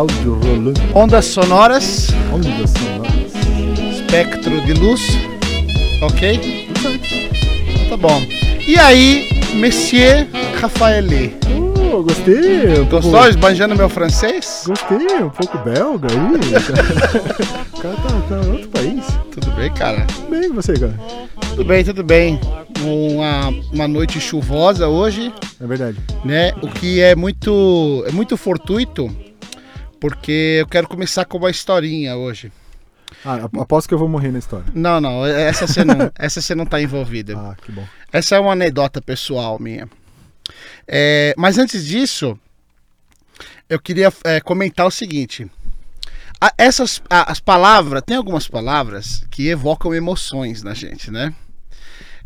Áudio rolando. Ondas sonoras, Ondas sonoras. espectro de luz, ok? Tá bom. E aí, Monsieur Rafaeli? Oh, gostei. um pouco- Gostou esbanjando meu francês? Gostei, um pouco belga aí. o cara tá, tá em outro país. Tudo bem, cara? Tudo bem você, cara? Tudo bem, tudo bem. Uma, uma noite chuvosa hoje, É verdade. né? O que é muito, é muito fortuito, porque eu quero começar com uma historinha hoje. Ah, ap- aposto que eu vou morrer na história. Não, não, essa você não, essa você não tá envolvida. Ah, que bom. Essa é uma anedota pessoal minha. É, mas antes disso, eu queria é, comentar o seguinte. A- essas a- as palavras, tem algumas palavras que evocam emoções na gente, né?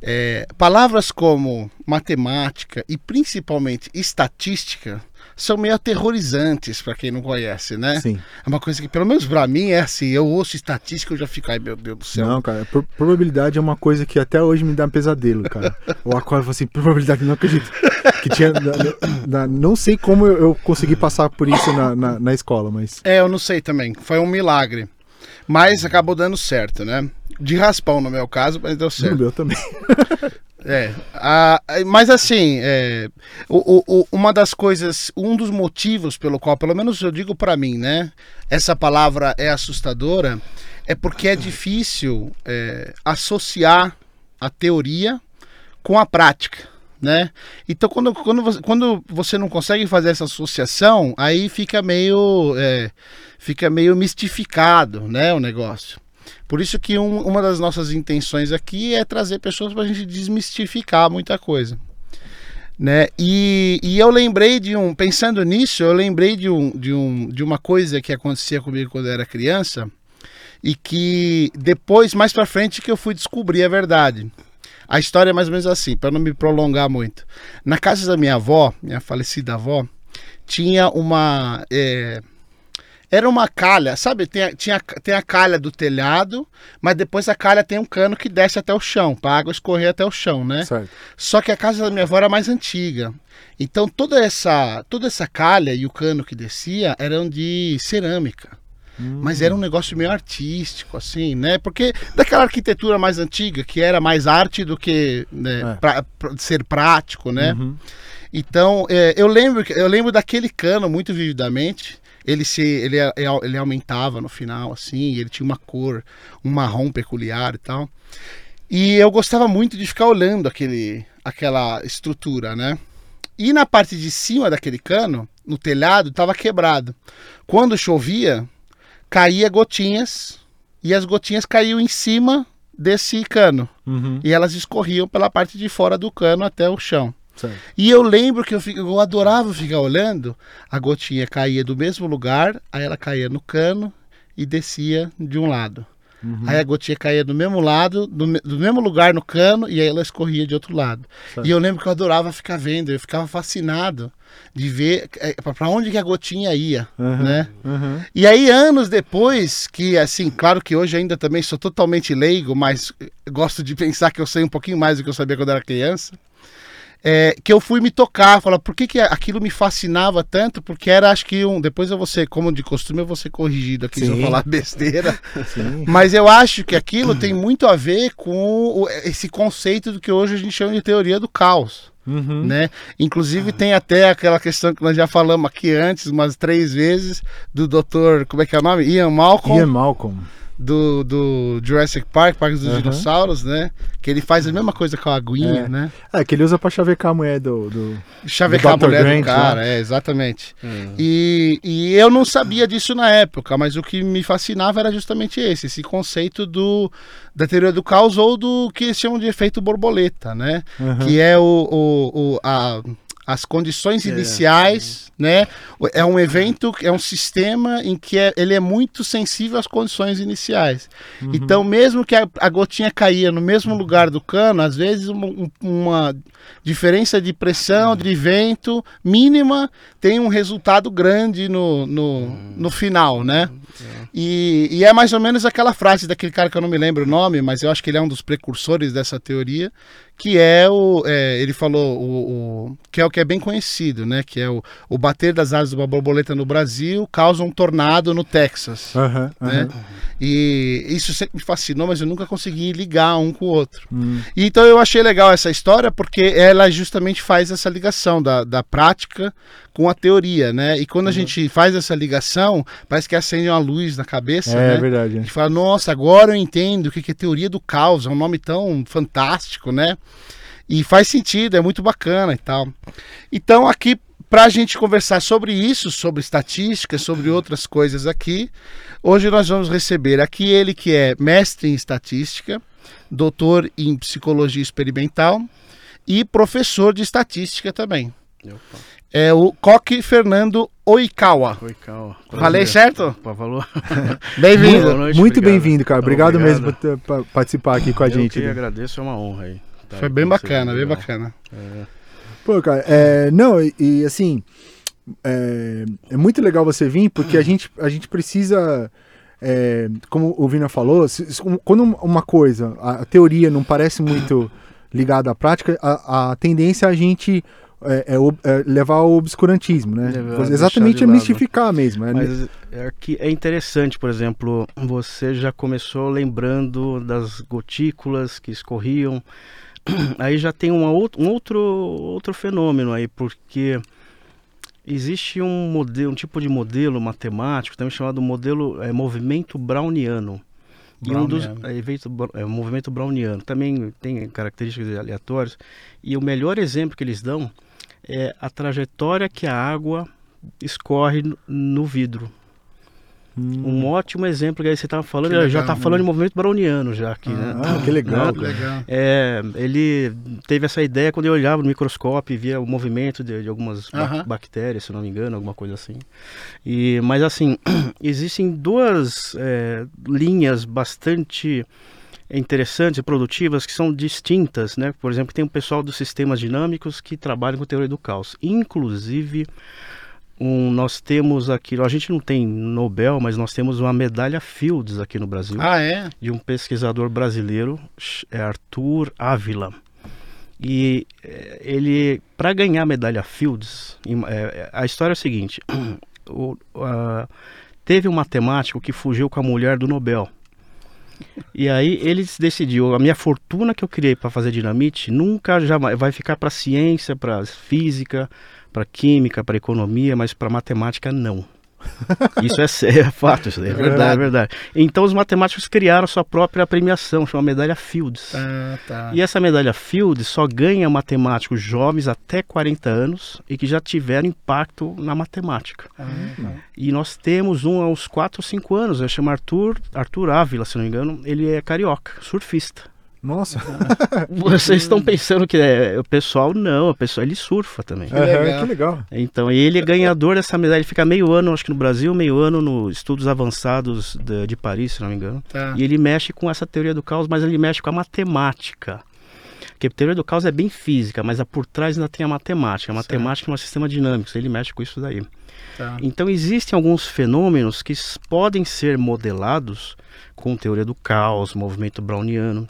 É, palavras como matemática e principalmente estatística são meio aterrorizantes para quem não conhece, né? Sim. É uma coisa que, pelo menos para mim, é assim: eu ouço estatística eu já fico, ai meu Deus do céu. Não, cara, pro- probabilidade é uma coisa que até hoje me dá um pesadelo, cara. Eu acordo e assim, probabilidade, não acredito. Que tinha. na- na- não sei como eu, eu consegui passar por isso na, na, na escola, mas. É, eu não sei também. Foi um milagre. Mas acabou dando certo, né? De raspão no meu caso, mas deu No certo. meu também. É. a- mas assim, é, o- o- uma das coisas, um dos motivos pelo qual, pelo menos eu digo pra mim, né? Essa palavra é assustadora, é porque é difícil é, associar a teoria com a prática. Né? Então, quando, quando, você, quando você não consegue fazer essa associação, aí fica meio, é, fica meio mistificado né, o negócio. Por isso que um- uma das nossas intenções aqui é trazer pessoas para a gente desmistificar muita coisa. Né? E, e eu lembrei de um, pensando nisso, eu lembrei de, um, de, um, de uma coisa que acontecia comigo quando eu era criança e que depois, mais para frente, que eu fui descobrir a verdade. A história é mais ou menos assim, para não me prolongar muito. Na casa da minha avó, minha falecida avó, tinha uma. é, era uma calha, sabe? Tem a, tinha, tem a calha do telhado, mas depois a calha tem um cano que desce até o chão, para a água escorrer até o chão, né? Certo. Só que a casa da minha avó era mais antiga. Então toda essa, toda essa calha e o cano que descia eram de cerâmica. Mas era um negócio meio artístico, assim, né? Porque daquela arquitetura mais antiga, que era mais arte do que né, É. pra- pra ser prático, né? Uhum. Então, é, eu lembro eu lembro daquele cano muito vividamente. Ele se ele, ele aumentava no final assim, ele tinha uma cor, um marrom peculiar e tal. E eu gostava muito de ficar olhando aquele aquela estrutura, né? E na parte de cima daquele cano, no telhado, estava quebrado. Quando chovia, caía gotinhas e as gotinhas caíam em cima desse cano Uhum. e elas escorriam pela parte de fora do cano até o chão. Certo. E eu lembro que eu, eu adorava ficar olhando, a gotinha caía do mesmo lugar, aí ela caía no cano e descia de um lado. Uhum. Aí a gotinha caía do mesmo lado, do, do mesmo lugar no cano, e aí ela escorria de outro lado. Certo. E eu lembro que eu adorava ficar vendo, eu ficava fascinado de ver é, para onde que a gotinha ia, Uhum. né? Uhum. E aí, anos depois, que assim, claro que hoje ainda também sou totalmente leigo, mas gosto de pensar que eu sei um pouquinho mais do que eu sabia quando era criança. É, que eu fui me tocar, falar por que, que aquilo me fascinava tanto, porque era, acho que um. Depois eu vou ser, como de costume, eu vou ser corrigido aqui se eu Sim. falar besteira. Sim. Mas eu acho que aquilo tem muito a ver com esse conceito do que hoje a gente chama de teoria do caos Uhum. né? Inclusive tem até aquela questão que nós já falamos aqui antes, umas três vezes, do doutor, como é que é o nome? Ian Malcolm, Ian Malcolm. Do, do Jurassic Park, Parque dos Aham. Dinossauros, né? Que ele faz a mesma coisa com a aguinha, É. né? É, que ele usa pra chavecar a mulher do. do... Chavecar a Do Dr. mulher Grant, do cara, é, exatamente. É. E, e eu não sabia disso na época, mas o que me fascinava era justamente esse, esse conceito do, da teoria do caos ou do que eles chamam de efeito borboleta, né? Uhum. que é o, o, o- a- as condições É, iniciais, né? É um evento, é um sistema em que é- ele é muito sensível às condições iniciais. Uhum. Então, mesmo que a, a gotinha caía no mesmo lugar do cano, às vezes uma, um- uma diferença de pressão, de vento mínima tem um resultado grande no, no, no final, né? E, e é mais ou menos aquela frase daquele cara que eu não me lembro o nome, mas eu acho que ele é um dos precursores dessa teoria, que é o. é, ele falou o, o- que é o que é bem conhecido, né? Que é o, o bater das asas de uma borboleta no Brasil causa um tornado no Texas. Aham, Né? aham. E isso sempre me fascinou, mas eu nunca consegui ligar um com o outro. Hum. E então eu achei legal essa história porque ela justamente faz essa ligação da, da prática com a teoria, né? E quando a gente faz essa ligação, parece que acende uma luz na cabeça, É, né? verdade. A gente fala, nossa, agora eu entendo o que que é teoria do caos, é um nome tão fantástico, né? E faz sentido, é muito bacana e tal. Então, aqui, para a gente conversar sobre isso, sobre estatística, sobre outras coisas aqui, hoje nós vamos receber aqui ele que é mestre em estatística, doutor em psicologia experimental e professor de estatística também. Opa. É o Coque Fernando Oikawa. Oi, Cal. Falei certo? Falou. Bem-vindo. Boa noite, Muito obrigado. bem-vindo, cara. Obrigado, Obrigado. mesmo por ter- participar aqui com a Eu gente. que né? agradeço, é uma honra aí. tá Foi bem bacana, bem legal. bacana. É, Pô, cara, é, não, e, e, assim, é, é muito legal você vir, porque a gente, a gente precisa, é, como o Vina falou, se- se- quando uma coisa, a, a teoria não parece muito ligada à prática, a, a tendência é a gente é, é é levar ao obscurantismo, né? Levar, Exatamente lado. mistificar mesmo. é- Mas é, que é interessante, por exemplo, você já começou lembrando das gotículas que escorriam. Aí já tem uma out- um outro, outro fenômeno aí, porque existe um modelo, um tipo de modelo matemático, também chamado modelo é, movimento browniano. E um dos é, evento é, movimento browniano também tem características aleatórias. E o melhor exemplo que eles dão é a trajetória que a água escorre no vidro. Hum. Um ótimo exemplo que aí você estava falando, Que já legal, está né? falando de movimento browniano já aqui, né? Ah, que legal, Né? Legal. É, ele teve essa ideia quando eu olhava no microscópio e via o movimento de, de algumas ba- Aham. bactérias, se não me engano, alguma coisa assim. E, mas assim, existem duas é, linhas bastante interessantes e produtivas que são distintas, né? Por exemplo, tem o pessoal dos sistemas dinâmicos que trabalham com teoria do caos. Inclusive, um, nós temos aqui, a gente não tem Nobel, mas nós temos uma medalha Fields aqui no Brasil Ah, é? de um pesquisador brasileiro, é Arthur Ávila. E eh, ele, para ganhar a medalha Fields, em- eh, a história é a seguinte: o- a- teve um matemático que fugiu com a mulher do Nobel. E aí ele decidiu, a minha fortuna que eu criei para fazer dinamite nunca jamais vai ficar para ciência, para física, para química, para economia, mas para matemática não. Isso é, é fato, isso daí, é, É verdade. verdade. é verdade. Então os matemáticos criaram sua própria premiação, chama medalha Fields. Tá, tá. E essa medalha Fields só ganha matemáticos jovens até 40 anos e que já tiveram impacto na matemática. Ah, E nós temos um aos 4 ou 5 anos, ele chama Arthur, Arthur Ávila, se não me engano, ele é carioca, surfista. Nossa, Vocês estão pensando que é o pessoal não, o pessoal ele surfa também. Que legal. que legal. Então, e ele é ganhador dessa medalha, ele fica meio ano, acho que no Brasil, meio ano no Estudos Avançados de, de Paris, se não me engano. tá. E ele mexe com essa teoria do caos, mas ele mexe com a matemática. Porque a teoria do caos é bem física, mas a por trás ainda tem a matemática. A matemática é um sistema dinâmico, ele mexe com isso daí. tá. Então existem alguns fenômenos que podem ser modelados com teoria do caos, movimento browniano.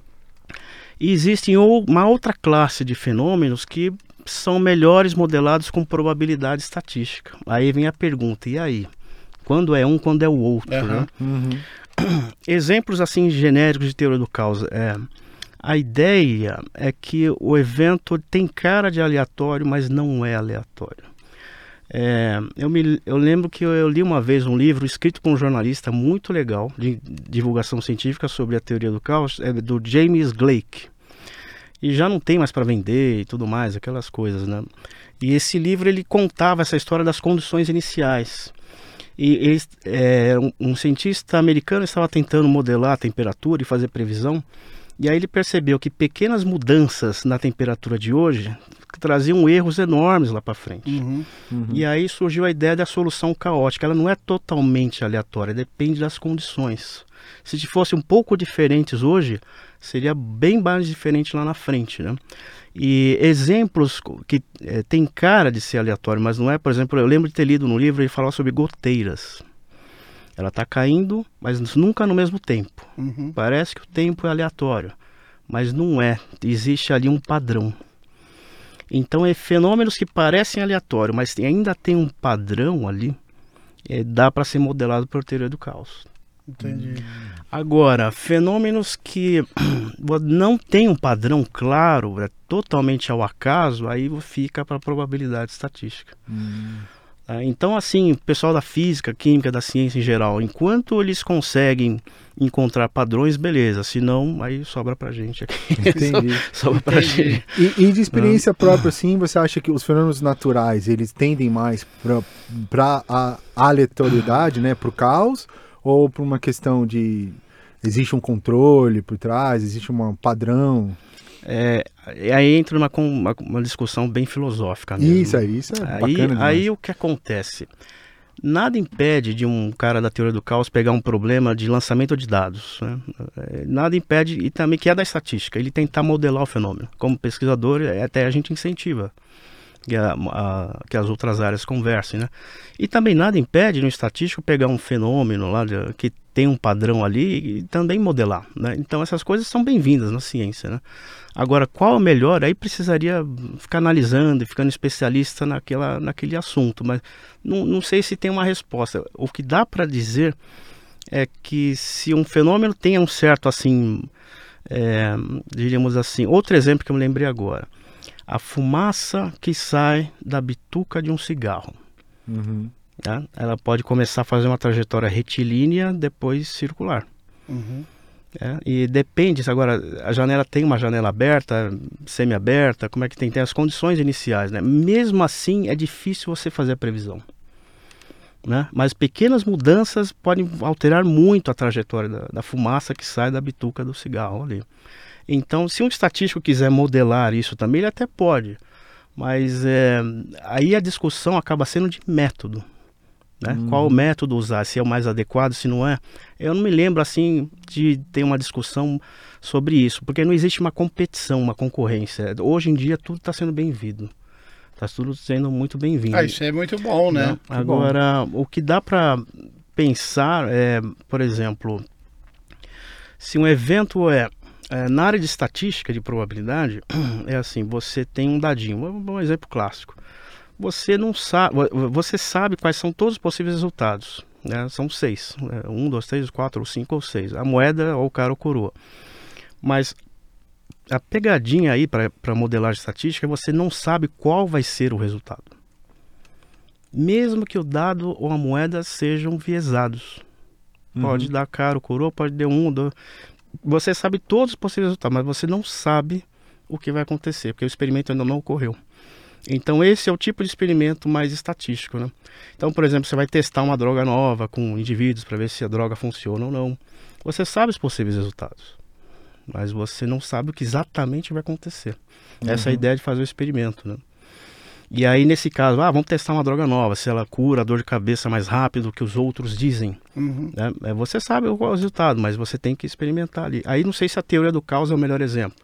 E existem uma outra classe de fenômenos que são melhores modelados com probabilidade estatística. Aí vem a pergunta, e aí? Quando é um, quando é o outro? Aham. né? Uhum. Exemplos assim genéricos de teoria do caos. É, a ideia é que o evento tem cara de aleatório, mas não é aleatório. É, eu, me, eu lembro que eu, eu li uma vez um livro escrito por um jornalista muito legal de divulgação científica sobre a teoria do caos, é do James Blake. E já não tem mais para vender e tudo mais, aquelas coisas, né? E esse livro ele contava essa história das condições iniciais. E eles, é, um, um cientista americano estava tentando modelar a temperatura e fazer previsão. E aí ele percebeu que pequenas mudanças na temperatura de hoje traziam erros enormes lá para frente. Uhum. Uhum. E aí surgiu a ideia da solução caótica. Ela não é totalmente aleatória, depende das condições. Se fosse um pouco diferentes hoje, seria bem mais diferente lá na frente, né? E exemplos que eh, tem cara de ser aleatório, mas não é, por exemplo, eu lembro de ter lido no livro ele falava sobre goteiras. Ela está caindo, mas nunca no mesmo tempo. Uhum. Parece que o tempo é aleatório, mas não é. Existe ali um padrão. Então, é fenômenos que parecem aleatórios, mas tem, ainda tem um padrão ali, é, dá para ser modelado por teoria do caos. Entendi. Agora, fenômenos que não tem um padrão claro, é totalmente ao acaso, aí fica para probabilidade estatística. Hum. Ah, Então, assim, o pessoal da física, química, da ciência em geral, enquanto eles conseguem encontrar padrões, beleza. Se não, aí sobra pra gente aqui. Entendi. sobra pra Entendi. gente. E, e de experiência própria, assim, você acha que os fenômenos naturais, eles tendem mais para a aleatoriedade, né, para o caos, ou para uma questão de existe um controle por trás, existe um padrão? É, aí entra uma, uma, uma discussão bem filosófica mesmo. Isso aí, isso é Aí, aí o que acontece? Nada impede de um cara da teoria do caos pegar um problema de lançamento de dados. né? É, Nada impede, e também que é da estatística, ele tentar modelar o fenômeno. Como pesquisador, é, até a gente incentiva que, a- a- que as outras áreas conversem. Né? E também nada impede no estatístico pegar um fenômeno lá de- que tem um padrão ali e também modelar. Né? Então essas coisas são bem-vindas na ciência. Né? Agora, qual é o melhor? Aí precisaria ficar analisando e ficando especialista naquela, naquele assunto, mas não, não sei se tem uma resposta. O que dá para dizer é que se um fenômeno tenha um certo, assim, é, diríamos assim, outro exemplo que eu me lembrei agora, a fumaça que sai da bituca de um cigarro. Uhum. tá? Ela pode começar a fazer uma trajetória retilínea, depois circular. Uhum. É, e depende, se agora a janela tem uma janela aberta, semi-aberta, como é que tem? Tem as condições iniciais, né? Mesmo assim é difícil você fazer a previsão. Né? Mas pequenas mudanças podem alterar muito a trajetória da, da fumaça que sai da bituca do cigarro ali. Então, se um estatístico quiser modelar isso também, ele até pode. Mas é, aí a discussão acaba sendo de método. Né? Qual método usar, se é o mais adequado, se não é. Eu não me lembro assim de ter uma discussão sobre isso, porque não existe uma competição, uma concorrência. Hoje em dia tudo está sendo bem-vindo. Está tudo sendo muito bem-vindo. Ah, isso é muito bom, né? né? Agora, o que dá para pensar é, por exemplo, se um evento é, é, na área de estatística de probabilidade, é assim, você tem um dadinho, um, um exemplo clássico. Você não sabe, você sabe quais são todos os possíveis resultados. Né? São seis, né? um, dois, três, quatro, ou cinco ou seis. A moeda ou o cara ou coroa. Mas a pegadinha aí para modelagem estatística é você não sabe qual vai ser o resultado. Mesmo que o dado ou a moeda sejam viesados. Pode dar caro, coroa, pode dar um, dois. Você sabe todos os possíveis resultados, mas você não sabe o que vai acontecer, porque o experimento ainda não ocorreu. Então esse é o tipo de experimento mais estatístico, né? Então, por exemplo, você vai testar uma droga nova com indivíduos para ver se a droga funciona ou não. Você sabe os possíveis resultados, mas você não sabe o que exatamente vai acontecer. Essa é a ideia de fazer o experimento, né? E aí, nesse caso, ah, vamos testar uma droga nova, se ela cura a dor de cabeça mais rápido que os outros dizem. Uhum. Né? É, Você sabe qual é o resultado, mas você tem que experimentar ali. Aí não sei se a teoria do caos é o melhor exemplo.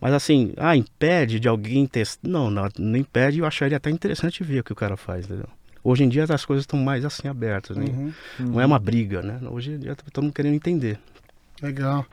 Mas assim, ah, impede de alguém testar. Não, não, não impede, eu acharia até interessante ver o que o cara faz, entendeu? Hoje em dia as coisas estão mais assim abertas, né? Uhum. Não é uma briga, né? Hoje em dia todo mundo querendo entender. Legal.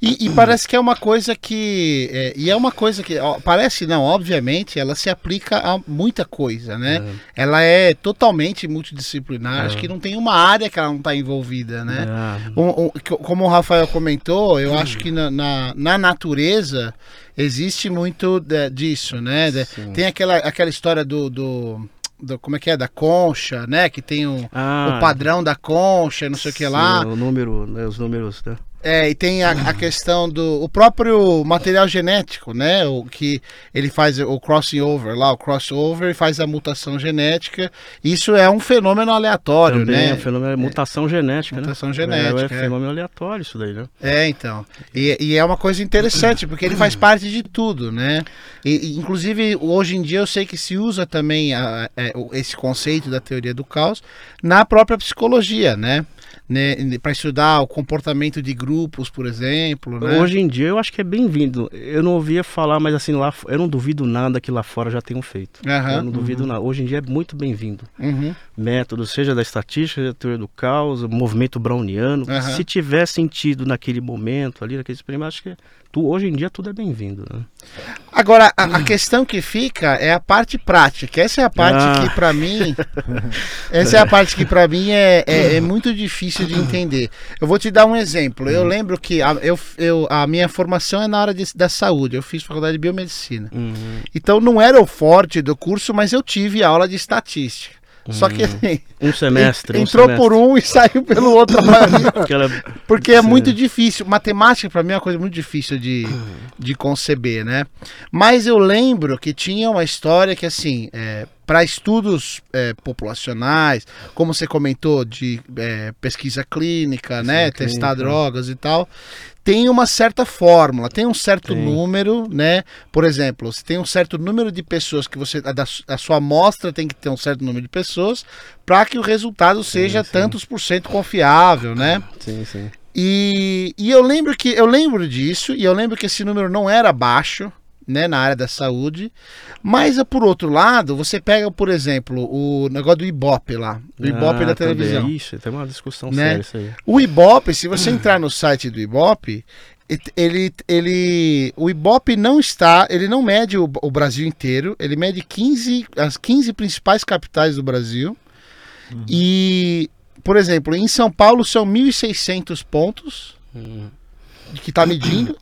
E, e parece que é uma coisa que. é, e é uma coisa que. ó, parece não, obviamente, ela se aplica a muita coisa, né? Ela é totalmente multidisciplinar. É. Acho que não tem uma área que ela não está envolvida, né? Ah, Um- um- como o Rafael comentou, eu acho que na, na, na natureza existe muito de- disso, né? De- tem aquela, aquela história do, do, do- Como é que é? Da concha, né? Que tem o, ah, o padrão da concha, não sei o que lá. O número, né, os números, né? É, e tem a, a questão do o próprio material genético, né? O que ele faz o crossing over lá, o crossover e faz a mutação genética. Isso é um fenômeno aleatório, Também né? é um fenômeno, é mutação genética, Mutação né? genética, É, é. é fenômeno aleatório isso daí, né? É, então. E, e é uma coisa interessante, porque ele faz parte de tudo, né? E, inclusive, hoje em dia eu sei que se usa também a- é, o- esse conceito da teoria do caos na própria psicologia, né? Né? Para estudar o comportamento de grupos, por exemplo, né? Hoje em dia eu acho que é bem-vindo. Eu não ouvia falar, mas assim, lá eu não duvido nada que lá fora já tenham feito. Aham, Eu não duvido nada. Hoje em dia é muito bem-vindo. uhum. Métodos, seja da estatística, da teoria do caos, movimento browniano. Se tiver sentido naquele momento ali, naquele experimento, acho que tu, hoje em dia tudo é bem-vindo. Né? Agora, a, a, questão que fica é a parte prática. Essa é a parte ah. que, para mim, essa é a parte que para mim é, é, é, muito difícil de entender. Eu vou te dar um exemplo. Eu lembro que a, eu, eu, a minha formação é na área de, da saúde. Eu fiz faculdade de biomedicina. Uhum. Então, não era o forte do curso, mas eu tive aula de estatística. Só que assim, um semestre. Entrou um semestre. por um e saiu pelo outro. Porque é muito difícil. Matemática, para mim, é uma coisa muito difícil de, de conceber, né? Mas eu lembro que tinha uma história que, assim, é, para estudos é, populacionais, como você comentou, de é, pesquisa clínica, né? Clínica. Testar drogas e tal tem uma certa fórmula, tem um certo tem. número, né? Por exemplo, se tem um certo número de pessoas que você. A, da, a sua amostra tem que ter um certo número de pessoas para que o resultado seja sim. tantos por cento confiável, né? Sim, sim. E, e eu lembro que eu lembro disso, e eu lembro que esse número não era baixo, né, na área da saúde. Mas, por outro lado, você pega, por exemplo, o negócio do Ibope lá, do ah, Ibope da televisão. Isso, tem uma discussão né? séria isso aí. O Ibope, se você entrar no site do Ibope, ele, ele, o Ibope não está, ele não mede o, o, Brasil inteiro, ele mede 15, as 15 principais capitais do Brasil. Uhum. E, por exemplo, em São Paulo são 1.600 pontos uhum. que está medindo.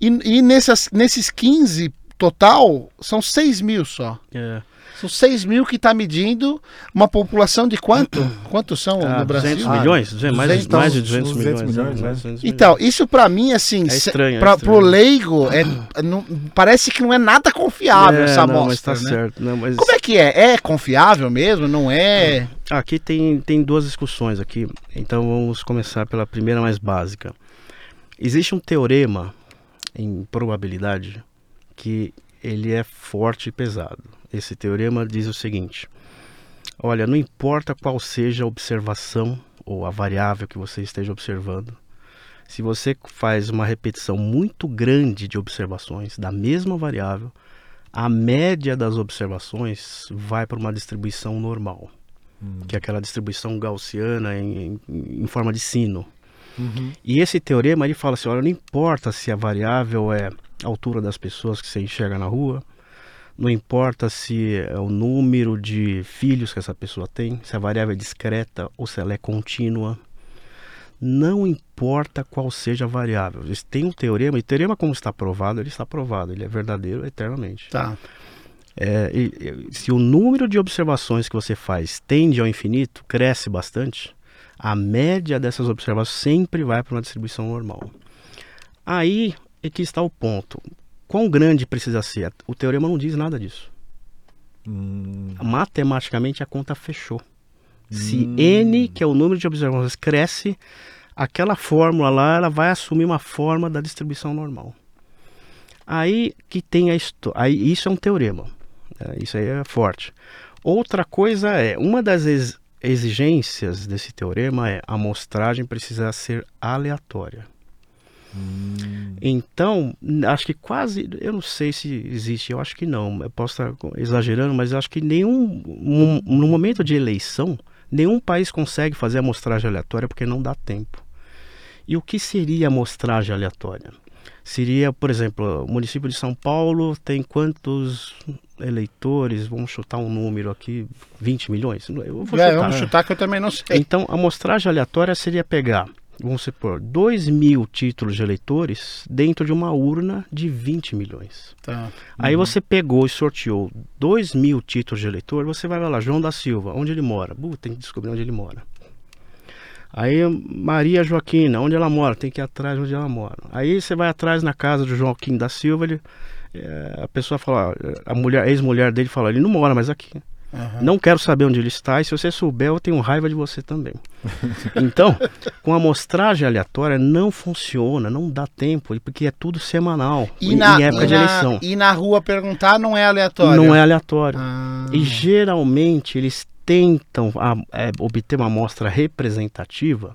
E, e nessas, nesses 15 total, são 6 mil só. É. São 6 mil que está medindo uma população de quanto? Quantos são ah, no Brasil? 200 milhões? 200, mais, 200, mais de 200, 200 milhões. milhões né? 200 então, isso para mim, assim, é estranho, pra, é estranho. pro leigo, é, não, parece que não é nada confiável é, essa não, amostra. Mas tá né? certo. Não, mas... Como é que é? É confiável mesmo? Não é? Aqui tem, tem duas discussões aqui. Então vamos começar pela primeira mais básica. Existe um teorema em probabilidade que ele é forte e pesado. Esse teorema diz o seguinte: olha, não importa qual seja a observação ou a variável que você esteja observando, se você faz uma repetição muito grande de observações da mesma variável, a média das observações vai para uma distribuição normal, hum. que é aquela distribuição gaussiana em, em, em forma de sino. Uhum. E esse teorema ele fala assim: olha, não importa se a variável é a altura das pessoas que você enxerga na rua, não importa se é o número de filhos que essa pessoa tem, se a variável é discreta ou se ela é contínua. Não importa qual seja a variável. Tem um teorema, e o teorema, como está provado, ele está provado, ele é verdadeiro eternamente. Tá. É, e, se o número de observações que você faz tende ao infinito, cresce bastante, a média dessas observações sempre vai para uma distribuição normal. Aí é que está o ponto. Quão grande precisa ser? O teorema não diz nada disso. Hum. Matematicamente a conta fechou. Se hum. n, que é o número de observações, cresce, aquela fórmula lá ela vai assumir uma forma da distribuição normal. Aí que tem a aí isso é um teorema. É, isso aí é forte. Outra coisa é, uma das exigências desse teorema é a amostragem precisa ser aleatória. Hum. Então, acho que quase, eu não sei se existe, eu acho que não, eu posso estar exagerando, mas acho que nenhum, um, no momento de eleição, nenhum país consegue fazer amostragem aleatória porque não dá tempo. E o que seria amostragem aleatória? Seria, por exemplo, o município de São Paulo tem quantos eleitores? Vamos chutar um número aqui, 20 milhões? Eu vou é, chutar. Vamos chutar que eu também não sei. Então, a amostragem aleatória seria pegar, vamos supor, 2 mil títulos de eleitores dentro de uma urna de 20 milhões. Tá. Aí uhum. você pegou e sorteou 2 mil títulos de eleitor, você vai lá, João da Silva, onde ele mora? Uh, tem que descobrir onde ele mora. Aí Maria Joaquina, onde ela mora? Tem que ir atrás onde ela mora. Aí você vai atrás na casa do Joaquim da Silva, ele, é, a pessoa fala, a mulher, a ex-mulher dele fala, ele não mora mais aqui. Uhum. Não quero saber onde ele está, e se você souber, eu tenho raiva de você também. então, com a amostragem aleatória não funciona, não dá tempo, porque é tudo semanal, e em, na, em época e de eleição. E na rua perguntar não é aleatório? Não é aleatório. Ah. E geralmente eles tentam a, é, obter uma amostra representativa.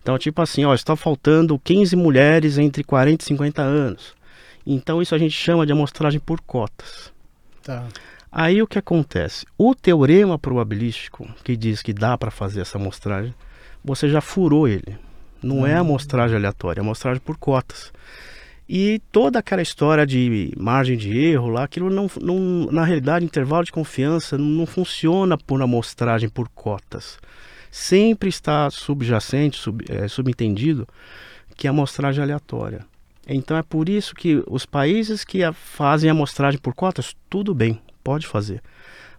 Então, tipo assim, ó, está faltando 15 mulheres entre 40 e 50 anos. Então, isso a gente chama de amostragem por cotas. Tá. Aí o que acontece? O teorema probabilístico, que diz que dá para fazer essa amostragem, você já furou ele. Não é hum. amostragem aleatória, é amostragem por cotas. E toda aquela história de margem de erro lá, aquilo não, não na realidade, intervalo de confiança não, não funciona por amostragem por cotas. Sempre está subjacente, sub, é, subentendido que a amostragem é aleatória. Então é por isso que os países que fazem amostragem por cotas, tudo bem, pode fazer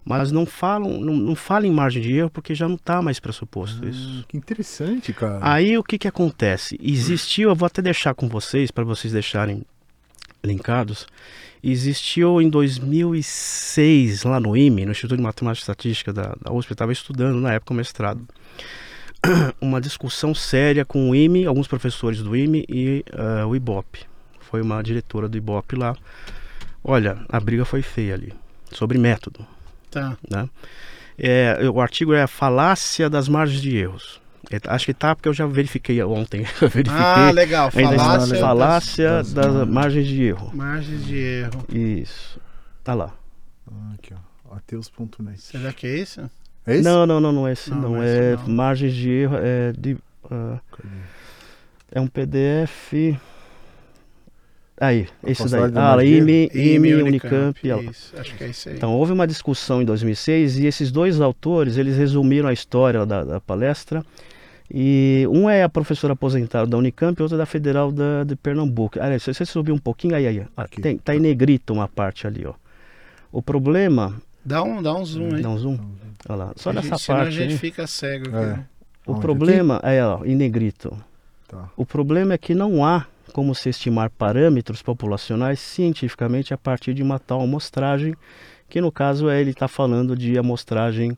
mas não falam, não, não falam em margem de erro porque já não está mais pressuposto ah, isso. Que interessante, cara. Aí o que que acontece? Existiu, eu vou até deixar com vocês para vocês deixarem linkados. Existiu em 2006 lá no IME, no Instituto de Matemática e Estatística da, da USP, eu estava estudando na época o mestrado. Uma discussão séria com o IME, alguns professores do IME e uh, o IBOP. Foi uma diretora do IBOP lá. Olha, a briga foi feia ali, sobre método. Tá. Né? É, o artigo é a falácia das margens de erros. É, acho que tá porque eu já verifiquei ontem. verifiquei ah, legal. Falácia, falácia das, das, das, margens de erro. Margens de erro. Isso. Tá lá. Ah, aqui, ó. Ateus.net. Será que é isso? É esse? Não, não, não, não é esse. Não, não. é, é não. margens de erro. É, de, uh, é um PDF. Aí, esse daí. Ah, IME, IME, Unicamp. Unicamp isso, acho que é isso aí. Então, houve uma discussão em 2006 e esses dois autores, eles resumiram a história da, da palestra. E um é a professora aposentada da Unicamp e outro é da Federal da, de Pernambuco. Ah, se você subir um pouquinho, aí, aí. Ah, tem, tá em negrito uma parte ali, ó. O problema... Dá um, dá um zoom aí. Dá um zoom? Olha lá. Só a nessa gente, parte. a gente fica cego aqui. É. O Onde problema aqui? é, ó, em negrito. Tá. O problema é que não há como se estimar parâmetros populacionais cientificamente a partir de uma tal amostragem, que no caso é ele está falando de amostragem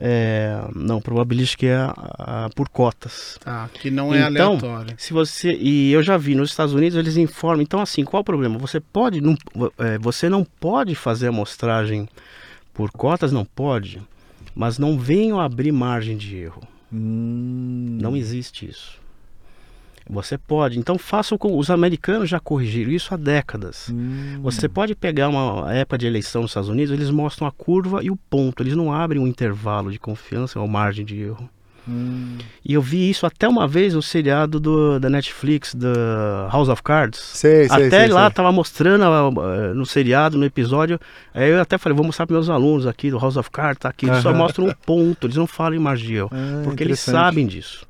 é, não probabilística é a, a, por cotas. Tá, que não é então, aleatório. Se você e eu já vi nos Estados Unidos eles informam. Então assim, qual o problema? Você pode não, é, você não pode fazer amostragem por cotas, não pode, mas não venham abrir margem de erro. Hum. Não existe isso. Você pode. Então façam com. Os americanos já corrigiram isso há décadas. Hum. Você pode pegar uma época de eleição nos Estados Unidos, eles mostram a curva e o ponto. Eles não abrem um intervalo de confiança ou margem de erro. Hum. E eu vi isso até uma vez no seriado do, da Netflix, da House of Cards. Sei, sei, até sei, lá sei. tava mostrando uh, no seriado, no episódio. Aí eu até falei, vou mostrar para meus alunos aqui do House of Cards, tá aqui. Eles só mostram um ponto, eles não falam em erro. Ah, porque eles sabem disso.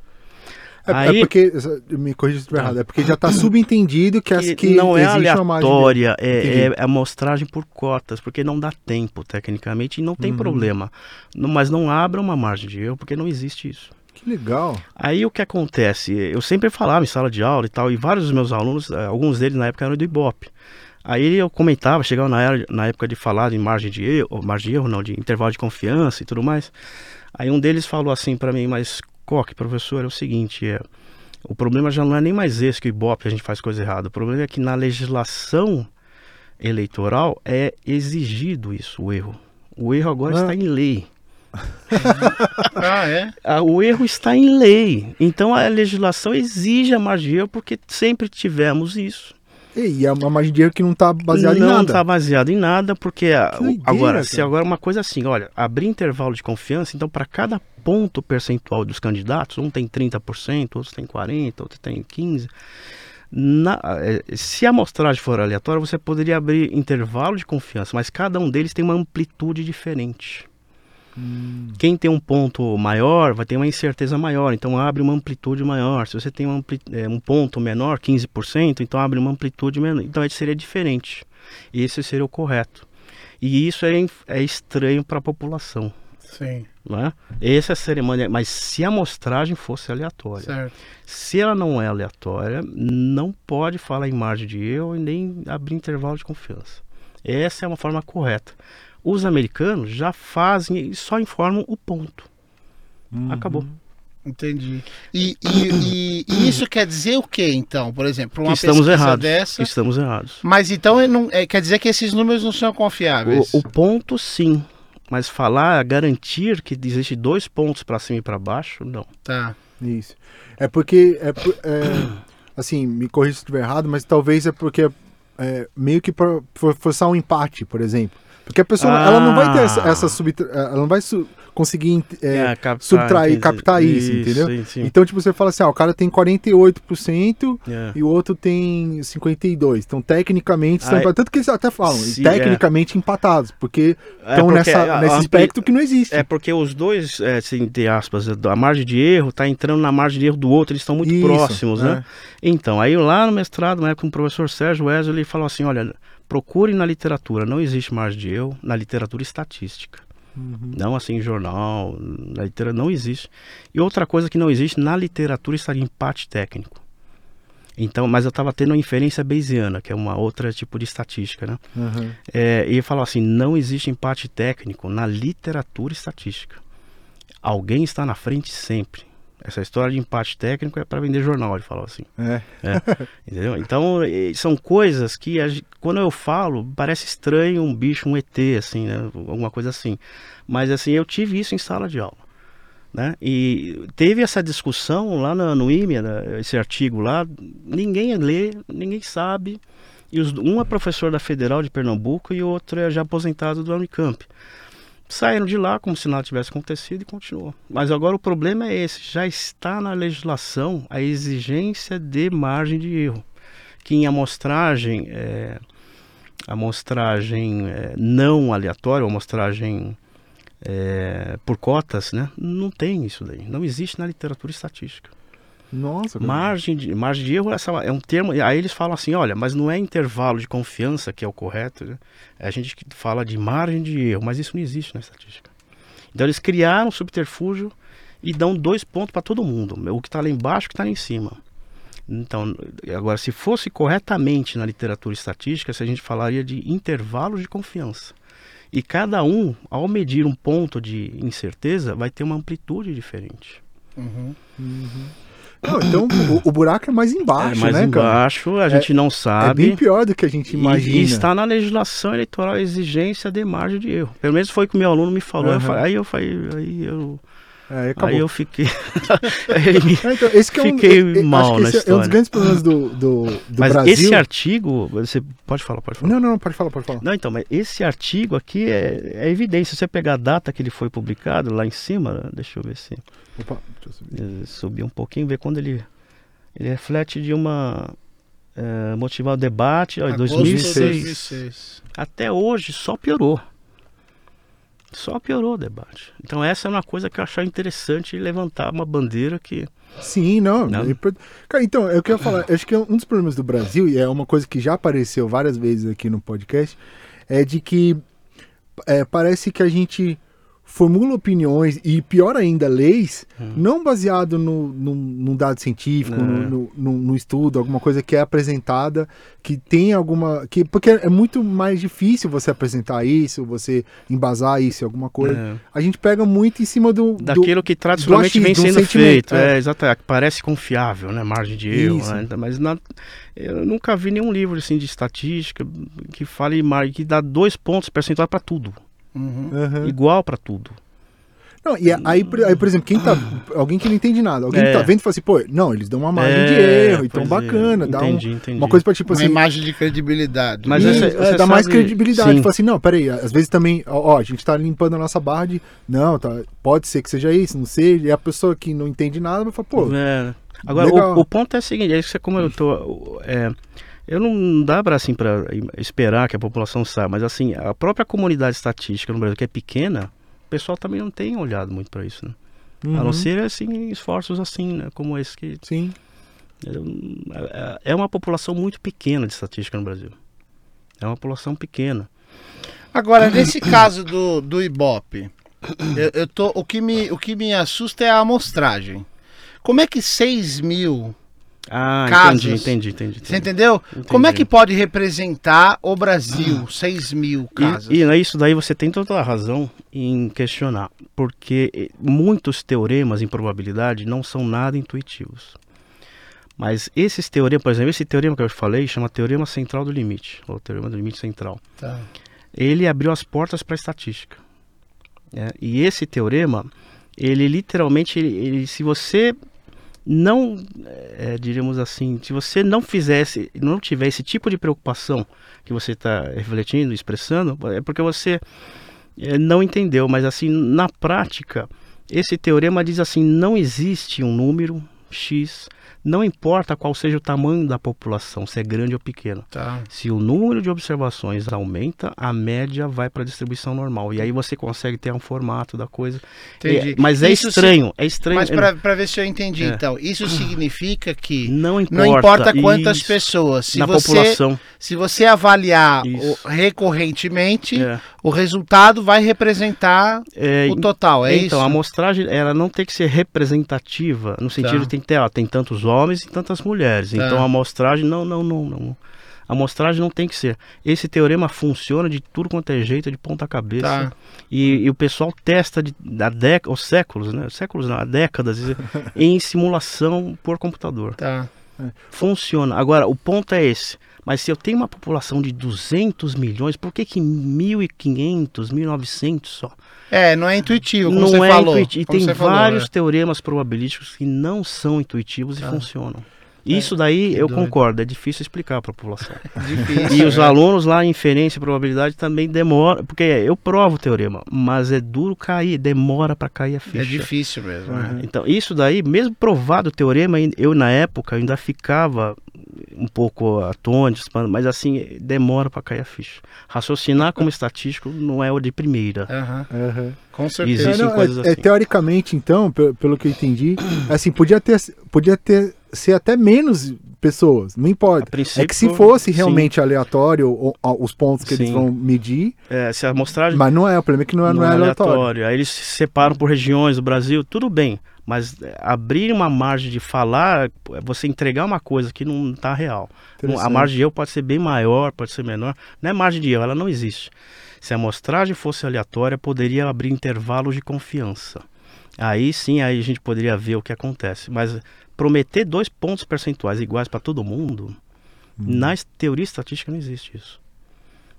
É, é Aí, é porque, me corrija se estiver errado, é porque já está subentendido que, as, que não é aleatória, é, é, amostragem por cotas, porque não dá tempo tecnicamente e não tem uhum. problema. Mas não abra uma margem de erro, porque não existe isso. Que legal. Aí o que acontece? Eu sempre falava em sala de aula e tal, e vários dos meus alunos, eh, alguns deles na época eram do Ibope. Aí eu comentava, chegava na, era, na época de falar em margem de erro, margem de erro não, de intervalo de confiança e tudo mais. Aí um deles falou assim para mim, mas Coque, professor, é o seguinte, é, o problema já não é nem mais esse que o Ibope a gente faz coisa errada. O problema é que na legislação eleitoral é exigido isso, o erro. O erro agora ah. está em lei. ah, é? Ah, o erro está em lei. Então a legislação exige a margem porque sempre tivemos isso. E é uma margem de erro que não está baseada em nada. Não está baseada em nada, porque doideira, agora, cara. se agora uma coisa assim, olha, abrir intervalo de confiança, então para cada ponto percentual dos candidatos, um tem 30%, outro tem 40%, outro tem 15%. Na, eh, se a amostragem for aleatória, você poderia abrir intervalo de confiança, mas cada um deles tem uma amplitude diferente. Hum. Quem tem um ponto maior vai ter uma incerteza maior, então abre uma amplitude maior. Se você tem um, é, um ponto menor, 15%, então abre uma amplitude menor. Então seria diferente. Esse seria o correto. E isso é, é estranho para a população. Sim. Né? Essa é a cerimônia, mas se a amostragem fosse aleatória, certo. se ela não é aleatória, não pode falar em margem de erro e nem abrir intervalo de confiança. Essa é uma forma correta. Os americanos já fazem e só informam o ponto. Uhum. Acabou. Entendi. E, e, e, e, isso quer dizer o que, então? Por exemplo, uma que estamos pesquisa errados. dessa... Estamos errados. Mas então não, é, quer dizer que esses números não são confiáveis? O, o ponto, sim. Mas falar, garantir que existe dois pontos para cima e para baixo, não. Tá. Isso. É porque, é, é assim, me corrija se estiver errado, mas talvez é porque é, meio que para forçar um empate, por exemplo. Porque a pessoa, Ah. ela não vai ter essa, essa subtra- ela não vai su- conseguir é, É, captar, subtrair, entendi. captar isso, entendeu? Sim, sim. Então, tipo, você fala assim, ah, o cara tem 48% É. e o outro tem 52%. Então, tecnicamente, empatados. Tanto que eles até falam, Se- tecnicamente empatados, porque É estão porque nessa, nesse aspecto que não existe. É porque os dois, é, assim, entre aspas, a margem de erro tá entrando na margem de erro do outro, eles estão muito Isso, próximos, é. né? Então, aí lá no mestrado, na época, com o professor Sérgio Wesley, ele falou assim, olha, procure na literatura, não existe margem de erro na literatura estatística. Uhum. Não assim em jornal, na literatura não existe. E outra coisa que não existe na literatura está empate técnico. Então, mas eu estava tendo a inferência bayesiana, que é uma outra tipo de estatística, né? Uhum. É, e ele falou assim: não existe empate técnico na literatura estatística. Alguém está na frente sempre. Essa história de empate técnico é para vender jornal, ele falou assim. É. Entendeu? Então, são coisas que, quando eu falo, parece estranho um bicho, um ET, assim, né? Alguma coisa assim. Mas, assim, eu tive isso em sala de aula. Né? E teve essa discussão lá no, no IMEA, né? esse artigo lá, ninguém lê, ninguém sabe. E os, um é professor da Federal de Pernambuco e o outro é já aposentado do Unicamp. Saíram de lá como se nada tivesse acontecido e continuou. Mas agora o problema é esse: já está na legislação a exigência de margem de erro. Que em amostragem, é, amostragem é, não aleatória, amostragem é, por cotas, né? não tem isso daí. Não existe na literatura estatística. Nossa, cara. Margem de, margem de erro essa é um termo. Aí eles falam assim: olha, mas não é intervalo de confiança que é o correto. Né? A gente que fala de margem de erro, mas isso não existe na estatística. Então eles criaram um subterfúgio e dão dois pontos para todo mundo: o que está lá embaixo e o que está lá em cima. Então, agora, se fosse corretamente na literatura estatística, se a gente falaria de intervalos de confiança. E cada um, ao medir um ponto de incerteza, vai ter uma amplitude diferente. Uhum. Não, então o, o buraco é mais embaixo, é, mais né, cara? embaixo, a gente não É sabe. bem pior do que a gente imagina. E, está na legislação eleitoral a exigência de margem de erro. Pelo menos foi o que o meu aluno me falou. Eu Aham. falei- aí eu falei, aí eu, É, aí eu fiquei. É, então, esse que é um, Fiquei eu- eu mal na esse é um dos história. grandes problemas do, do, do Mas Brasil. esse artigo, você pode falar, pode falar. Não, não, não, pode falar, pode falar. Não, então, mas esse artigo aqui é, é evidência. Se você pegar a data que ele foi publicado lá em cima, deixa eu ver se Opa, deixa eu subir. eh, subir um pouquinho, ver quando ele ele reflete de uma eh, motivar o debate, ó, em Agosto de 2006. 2006. Até hoje só piorou. Só piorou o debate. Então essa é uma coisa que eu achava interessante levantar uma bandeira que Sim, não. Não? Cara, então, eu queria falar, acho que um dos problemas do Brasil, e é uma coisa que já apareceu várias vezes aqui no podcast, é de que é, parece que a gente formula opiniões e, pior ainda, leis, não baseado no, no, num dado científico, É. no, no, no- estudo, alguma coisa que é apresentada, que tem alguma. Que, porque é muito mais difícil você apresentar isso, você embasar isso em alguma coisa. é, A gente pega muito em cima do. do- daquilo que tradicionalmente do vem do sendo feito. é. É, exato, é, parece confiável, né? Margem de erro. Né? Mas na- eu nunca vi nenhum livro assim de estatística que fale que dá dois pontos percentuais para tudo, Uhum. Aham. igual para tudo. Não, e aí, por- aí, por exemplo, quem tá. Alguém que não entende nada, alguém que É. tá vendo e fala assim, pô, não, eles dão uma margem de É, erro, então é. bacana, dá um- Entendi, entendi. uma coisa pra tipo Uma assim. imagem de credibilidade. Mas essa- é, você dá mais credibilidade. sim. Fala assim, não, peraí, às vezes também, ó, ó, a gente tá limpando a nossa barra de. Não, tá, pode ser que seja isso, não seja. E a pessoa que não entende nada vai falar, pô, É. Agora, o, o ponto é o seguinte, é isso que você comentou, é, eu não dá para assim, pra esperar que a população saiba, mas assim, a própria comunidade estatística no Brasil, que é pequena, o pessoal também não tem olhado muito para isso, né? A uhum, não ser assim, esforços assim, né? como esse que Sim. é- é uma população muito pequena de estatística no Brasil. É uma população pequena. Agora, nesse caso do, do Ibope, eu, eu tô, o, que me, o que me assusta é a amostragem. Como é que 6 mil, Ah, Casos. entendi, entendi, entendi. você entendi. entendeu? Como é Entendi. que pode representar o Brasil, 6 mil casos? E, e isso daí você tem toda a razão em questionar, porque eh, muitos teoremas em probabilidade não são nada intuitivos. Mas esses teoremas, por exemplo, esse teorema que eu falei chama teorema central do limite, ou teorema do limite central. Tá. Ele abriu as portas para a estatística. né? E esse teorema, ele literalmente, ele- ele- se você não, é, diríamos assim, se você não fizesse, não tiver esse tipo de preocupação que você está refletindo, expressando, é porque você é, não entendeu. Mas assim, na prática, esse teorema diz assim: não existe um número X não importa qual seja o tamanho da população, se é grande ou pequeno. Tá. Se o número de observações aumenta, a média vai para a distribuição normal. E aí você consegue ter um formato da coisa. Entendi. É, mas é Isso estranho, se- é estranho. Mas para ver se eu entendi, É. então, isso significa que Não importa, não importa quantas isso, pessoas, se na você, população. se você avaliar o- recorrentemente, É. o resultado vai representar É, o total, é então, isso? a amostragem ela não tem que ser representativa, no sentido Tá. de tem que ter, ó, tem tantos homens e tantas mulheres. Tá. Então a amostragem não, não, não, não. A amostragem não tem que ser. Esse teorema funciona de tudo quanto é jeito, de ponta cabeça. Tá. E, e o pessoal testa de, há décadas, os séculos, né? Séculos não, há décadas, em simulação por computador. Tá. Funciona. Agora, o ponto é esse. Mas se eu tenho uma população de 200 milhões, por que que 1.500, 1.900 só? É, não é intuitivo, como não você é falou. intuitivo. E tem você falou, vários é. teoremas probabilísticos que não são intuitivos e funcionam. Isso daí eu doido. concordo, é difícil explicar para a população. Difícil. E os é. alunos lá em inferência e probabilidade também demoram, porque eu provo o teorema, mas é duro cair, demora para cair a ficha. É difícil mesmo. é. Então, isso daí, mesmo provado o teorema, eu na época ainda ficava um pouco atônito, mas assim, demora para cair a ficha. Raciocinar como estatístico não é o de primeira. Aham, Aham. Com certeza. Existem É, não, é- é assim. teoricamente, então, pe- pelo que eu entendi, assim, podia ter, podia ter ser até menos pessoas, não importa. É que se fosse sim. realmente aleatório o- o- os pontos que eles Sim. vão medir, É, se a amostragem mas não é, o problema é que não é, não é aleatório. Aí eles se separam por regiões do Brasil, tudo bem. Mas é, abrir uma margem de falar, é você entregar uma coisa que não está real. A margem de erro pode ser bem maior, pode ser menor. Não é margem de erro, ela não existe. Se a amostragem fosse aleatória, poderia abrir intervalos de confiança. Aí sim, aí a gente poderia ver o que acontece. Mas prometer dois pontos percentuais iguais para todo mundo, na es- teoria estatística não existe isso.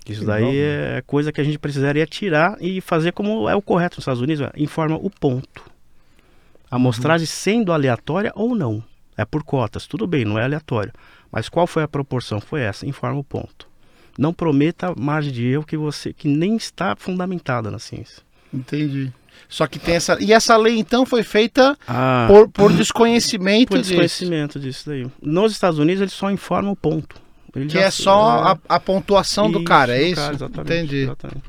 Isso Que daí legal, é coisa que a gente precisaria tirar e fazer como é o correto nos Estados Unidos, é, informa o ponto. A amostragem sendo aleatória ou não. É por cotas, tudo bem, não é aleatório. Mas qual foi a proporção? Foi essa, informa o ponto. Não prometa margem de erro que você que nem está fundamentada na ciência. Entendi. Só que tem essa. E essa lei, então, foi feita Ah, por, por desconhecimento por disso. desconhecimento disso daí. Nos Estados Unidos eles só informam o ponto. Ele Que é só a, a pontuação do cara, é isso? cara, exatamente, Entendi, exatamente.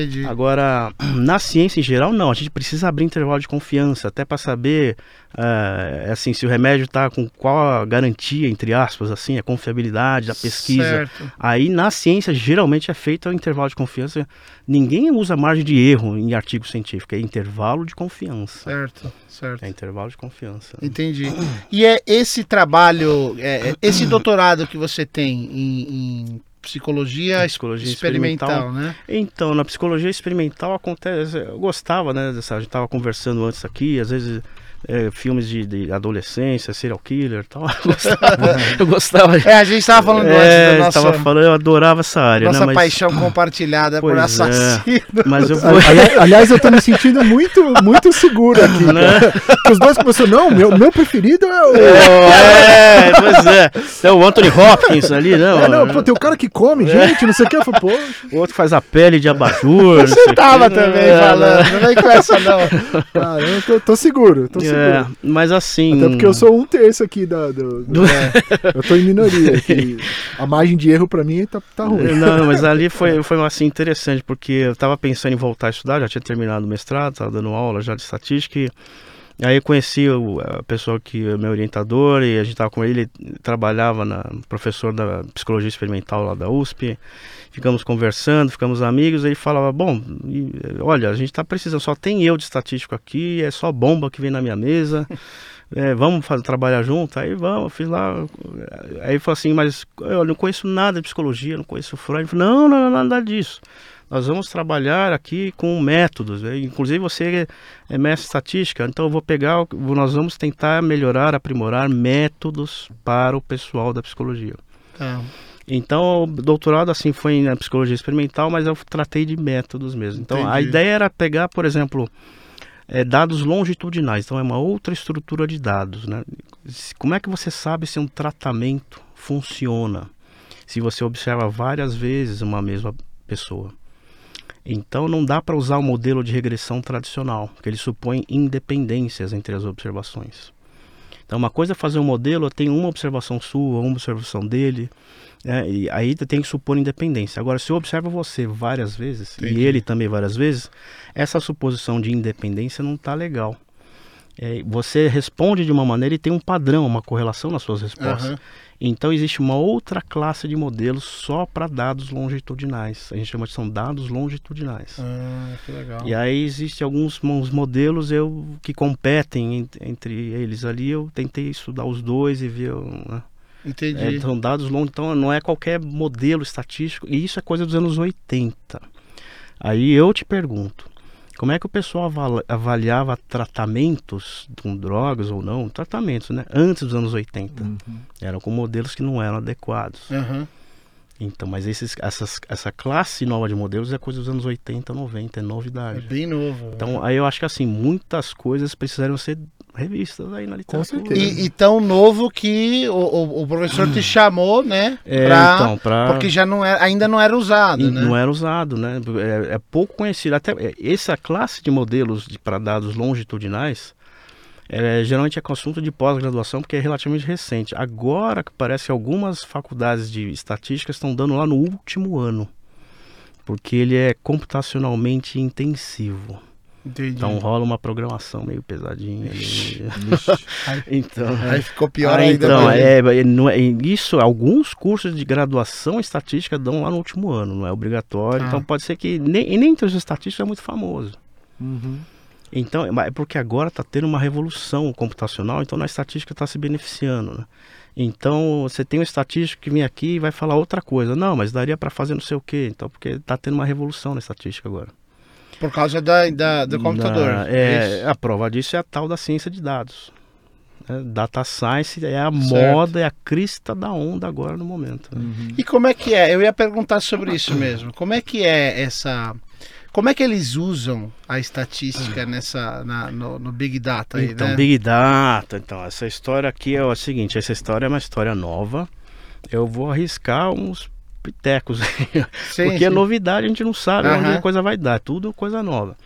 Entendi. Agora, na ciência em geral, não. A gente precisa abrir intervalo de confiança, até para saber, eh, assim, se o remédio está com qual a garantia, entre aspas, assim, a confiabilidade da pesquisa. Certo. Aí, na ciência, geralmente é feito o intervalo de confiança. Ninguém usa margem de erro em artigo científico, é intervalo de confiança. Certo, certo. É intervalo de confiança. Entendi. E é esse trabalho, é, é esse doutorado que você tem em, em psicologia, Psicologia experimental, experimental. né? Então, na psicologia experimental acontece. Eu gostava, né? Dessa, a gente estava conversando antes aqui, às vezes. É, filmes de, de adolescência, serial killer e tal. Eu gostava. eu gostava É, a gente estava falando É, antes da eu nossa, tava falando, eu adorava essa área, nossa né? Mas, paixão compartilhada por Pois é. assassino. mas eu vou. Ali- Aliás, eu tô me sentindo muito, muito seguro aqui. Né? os dois começaram, não, meu, meu preferido é o. é, pois é. Tem o Anthony Hopkins ali, não? É, não, pô, tem o cara que come, gente, não sei o que. Eu falei, pô, O outro faz a pele de abajur. Você tava também É, falando, não vem com essa não. cara, eu tô, tô seguro, tô seguro. É, mas assim. Até porque eu sou um terço aqui da. Do, do- eu tô em minoria. que a margem de erro pra mim tá, tá ruim. Não, mas ali foi, foi assim, interessante, porque eu estava pensando em voltar a estudar, já tinha terminado o mestrado, estava dando aula já de estatística. E, aí eu conheci o a pessoa que é meu orientador e a gente estava com ele, ele trabalhava na professor da psicologia experimental lá da USP. Ficamos conversando, ficamos amigos. Ele falava: Bom, olha, a gente está precisando, só tem eu de estatístico aqui, é só bomba que vem na minha mesa. É, vamos fazer, trabalhar junto? Aí vamos, fiz lá. Aí ele falou assim, mas eu não conheço nada de psicologia, não conheço Freud. Falou, não, não, não, nada disso. Nós vamos trabalhar aqui com métodos. né? Inclusive você é mestre em estatística, então eu vou pegar, nós vamos tentar melhorar, aprimorar métodos para o pessoal da psicologia. Tá. Então, o doutorado assim foi na psicologia experimental, mas eu tratei de métodos mesmo. Então, a Entendi. ideia era pegar, por exemplo, é, dados longitudinais, então é uma outra estrutura de dados. Né? Como é que você sabe se um tratamento funciona? Se você observa várias vezes uma mesma pessoa. Então não dá para usar o modelo de regressão tradicional, que ele supõe independências entre as observações. Então uma coisa é fazer um modelo, tem uma observação sua, uma observação dele, né, e aí tem que supor independência. Agora, se eu observo você várias vezes, Entendi. e ele também várias vezes, essa suposição de independência não está legal. É, você responde de uma maneira e tem um padrão, uma correlação nas suas respostas. Uhum. Então existe uma outra classe de modelos só para dados longitudinais. A gente chama de são dados longitudinais. Ah, que legal. E aí existem alguns modelos eu que competem entre eles ali. Eu tentei estudar os dois e ver. Né? Entendi. É, são dados longos, então não é qualquer modelo estatístico. E isso é coisa dos anos 80. Aí eu te pergunto, como é que o pessoal avaliava tratamentos com drogas ou não? Tratamentos, né? Antes dos anos 80. Uhum. Eram com modelos que não eram adequados. Uhum. Então, mas esses, essas, essa classe nova de modelos é coisa dos anos 80, 90, é novidade. É bem novo. Então, né? aí eu acho que assim, muitas coisas precisaram ser revistas aí na literatura. E, e tão novo que o, o, o professor te chamou, né? É, pra, então, pra... Porque já não era, ainda não era usado, né? Não era usado, né? É, é pouco conhecido. Até é, essa classe de modelos para dados longitudinais é, geralmente é assunto de pós-graduação porque é relativamente recente. Agora parece que algumas faculdades de estatística estão dando lá no último ano, porque ele é computacionalmente intensivo. Entendi. Então rola uma programação meio pesadinha. Ixi, então, aí ficou pior aí, ainda. Então, é, é, isso, alguns cursos de graduação em estatística dão lá no último ano, não é obrigatório. Ah. Então pode ser que nem, e nem entre os estatísticos é muito famoso. Uhum. Então, é porque agora está tendo uma revolução computacional, então na estatística está se beneficiando. Né? Então, você tem um estatístico que vem aqui e vai falar outra coisa. Não, mas daria para fazer não sei o quê. Então, porque está tendo uma revolução na estatística agora. Por causa da, da do computador. Da, é, a prova disso é a tal da ciência de dados. É, data science é a certo. moda, é a crista da onda agora no momento. Uhum. E como é que é? Eu ia perguntar sobre isso mesmo. Como é que é essa. Como é que eles usam a estatística nessa, na, no, no, Big Data? Aí, então, né? Big Data. Então, essa história aqui é o seguinte: essa história é uma história nova. Eu vou arriscar uns pitecos. Sim, Porque sim. é novidade, a gente não sabe uhum. onde a coisa vai dar. Tudo coisa nova.